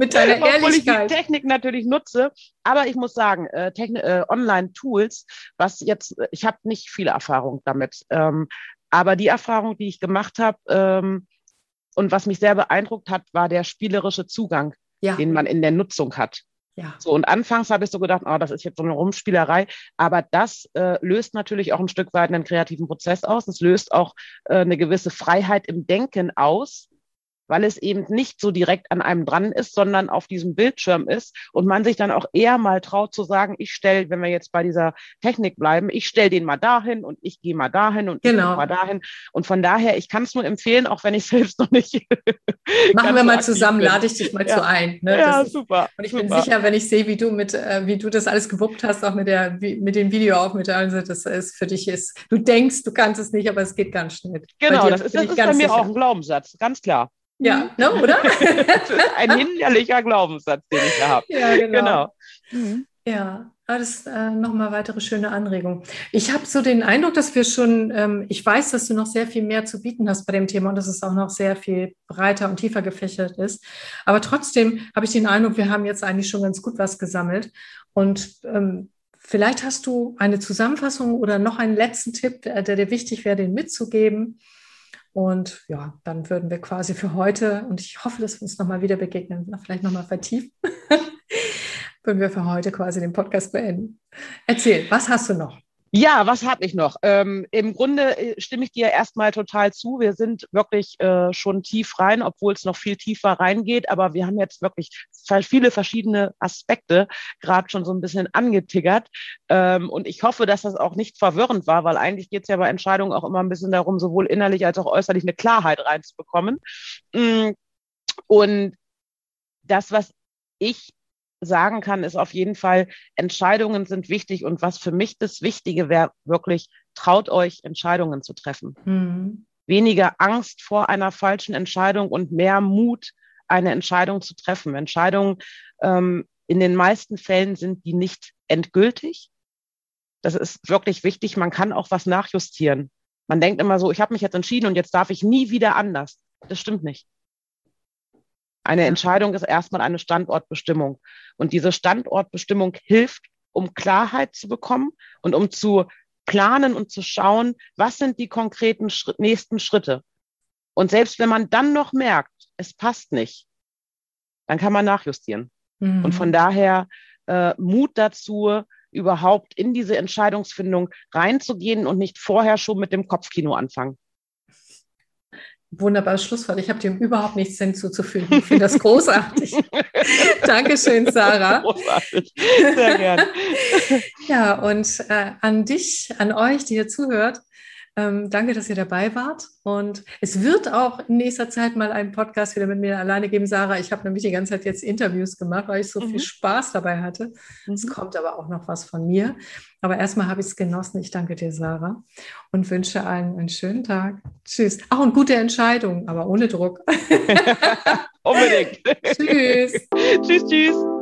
mit deiner Obwohl Ehrlichkeit. ich die Technik natürlich nutze, aber ich muss sagen, äh, äh, Online-Tools, was jetzt, ich habe nicht viele Erfahrung damit, ähm, aber die Erfahrung, die ich gemacht habe ähm, und was mich sehr beeindruckt hat, war der spielerische Zugang, ja. den man in der Nutzung hat. Ja. So, und anfangs habe ich so gedacht, oh, das ist jetzt so eine Rumspielerei. Aber das äh, löst natürlich auch ein Stück weit einen kreativen Prozess aus. Es löst auch äh, eine gewisse Freiheit im Denken aus, weil es eben nicht so direkt an einem dran ist, sondern auf diesem Bildschirm ist und man sich dann auch eher mal traut zu sagen, ich stelle, wenn wir jetzt bei dieser Technik bleiben, ich stelle den mal dahin und ich gehe mal dahin und genau. mal dahin. Und von daher, ich kann es nur empfehlen, auch wenn ich selbst noch nicht. Machen wir mal zusammen, bin. lade ich dich mal ja. zu ein. Ne? Ja, ist, super. Und ich super. bin sicher, wenn ich sehe, wie du mit, äh, wie du das alles gewuppt hast, auch mit der, mit dem Video auch mit der, also das ist für dich ist, du denkst, du kannst es nicht, aber es geht ganz schnell. Genau, das ist, das ist bei mir auch ein Glaubenssatz, ganz klar. Ja, ne, oder? das ist ein hinderlicher Glaubenssatz, den ich da habe. Ja, genau. genau. Mhm. Ja, das ist äh, nochmal weitere schöne Anregung. Ich habe so den Eindruck, dass wir schon, ähm, ich weiß, dass du noch sehr viel mehr zu bieten hast bei dem Thema und dass es auch noch sehr viel breiter und tiefer gefächert ist. Aber trotzdem habe ich den Eindruck, wir haben jetzt eigentlich schon ganz gut was gesammelt. Und ähm, vielleicht hast du eine Zusammenfassung oder noch einen letzten Tipp, der, der dir wichtig wäre, den mitzugeben und ja, dann würden wir quasi für heute, und ich hoffe, dass wir uns nochmal wieder begegnen, vielleicht nochmal vertiefen, würden wir für heute quasi den Podcast beenden. Erzähl, was hast du noch? Ja, was habe ich noch? Ähm, Im Grunde äh, stimme ich dir erstmal total zu. Wir sind wirklich äh, schon tief rein, obwohl es noch viel tiefer reingeht. Aber wir haben jetzt wirklich viele verschiedene Aspekte gerade schon so ein bisschen angetiggert. Ähm, und ich hoffe, dass das auch nicht verwirrend war, weil eigentlich geht es ja bei Entscheidungen auch immer ein bisschen darum, sowohl innerlich als auch äußerlich eine Klarheit reinzubekommen. Mm, und das, was ich sagen kann, ist auf jeden Fall, Entscheidungen sind wichtig. Und was für mich das Wichtige wäre, wirklich traut euch, Entscheidungen zu treffen. Mhm. Weniger Angst vor einer falschen Entscheidung und mehr Mut, eine Entscheidung zu treffen. Entscheidungen ähm, in den meisten Fällen sind die nicht endgültig. Das ist wirklich wichtig. Man kann auch was nachjustieren. Man denkt immer so, ich habe mich jetzt entschieden und jetzt darf ich nie wieder anders. Das stimmt nicht. Eine Entscheidung ist erstmal eine Standortbestimmung. Und diese Standortbestimmung hilft, um Klarheit zu bekommen und um zu planen und zu schauen, was sind die konkreten Schritt, nächsten Schritte. Und selbst wenn man dann noch merkt, es passt nicht, dann kann man nachjustieren. Mhm. Und von daher äh, Mut dazu, überhaupt in diese Entscheidungsfindung reinzugehen und nicht vorher schon mit dem Kopfkino anfangen. Wunderbares Schlusswort. Ich habe dem überhaupt nichts hinzuzufügen. Ich finde das großartig. Dankeschön, Sarah. Großartig. Sehr gerne. ja, und äh, an dich, an euch, die ihr zuhört, ähm, danke, dass ihr dabei wart. Und es wird auch in nächster Zeit mal einen Podcast wieder mit mir alleine geben, Sarah. Ich habe nämlich die ganze Zeit jetzt Interviews gemacht, weil ich so mhm. viel Spaß dabei hatte. Mhm. Es kommt aber auch noch was von mir. Aber erstmal habe ich es genossen. Ich danke dir, Sarah, und wünsche allen einen schönen Tag. Tschüss. Ach, und gute Entscheidung, aber ohne Druck. Unbedingt. tschüss. tschüss, tschüss.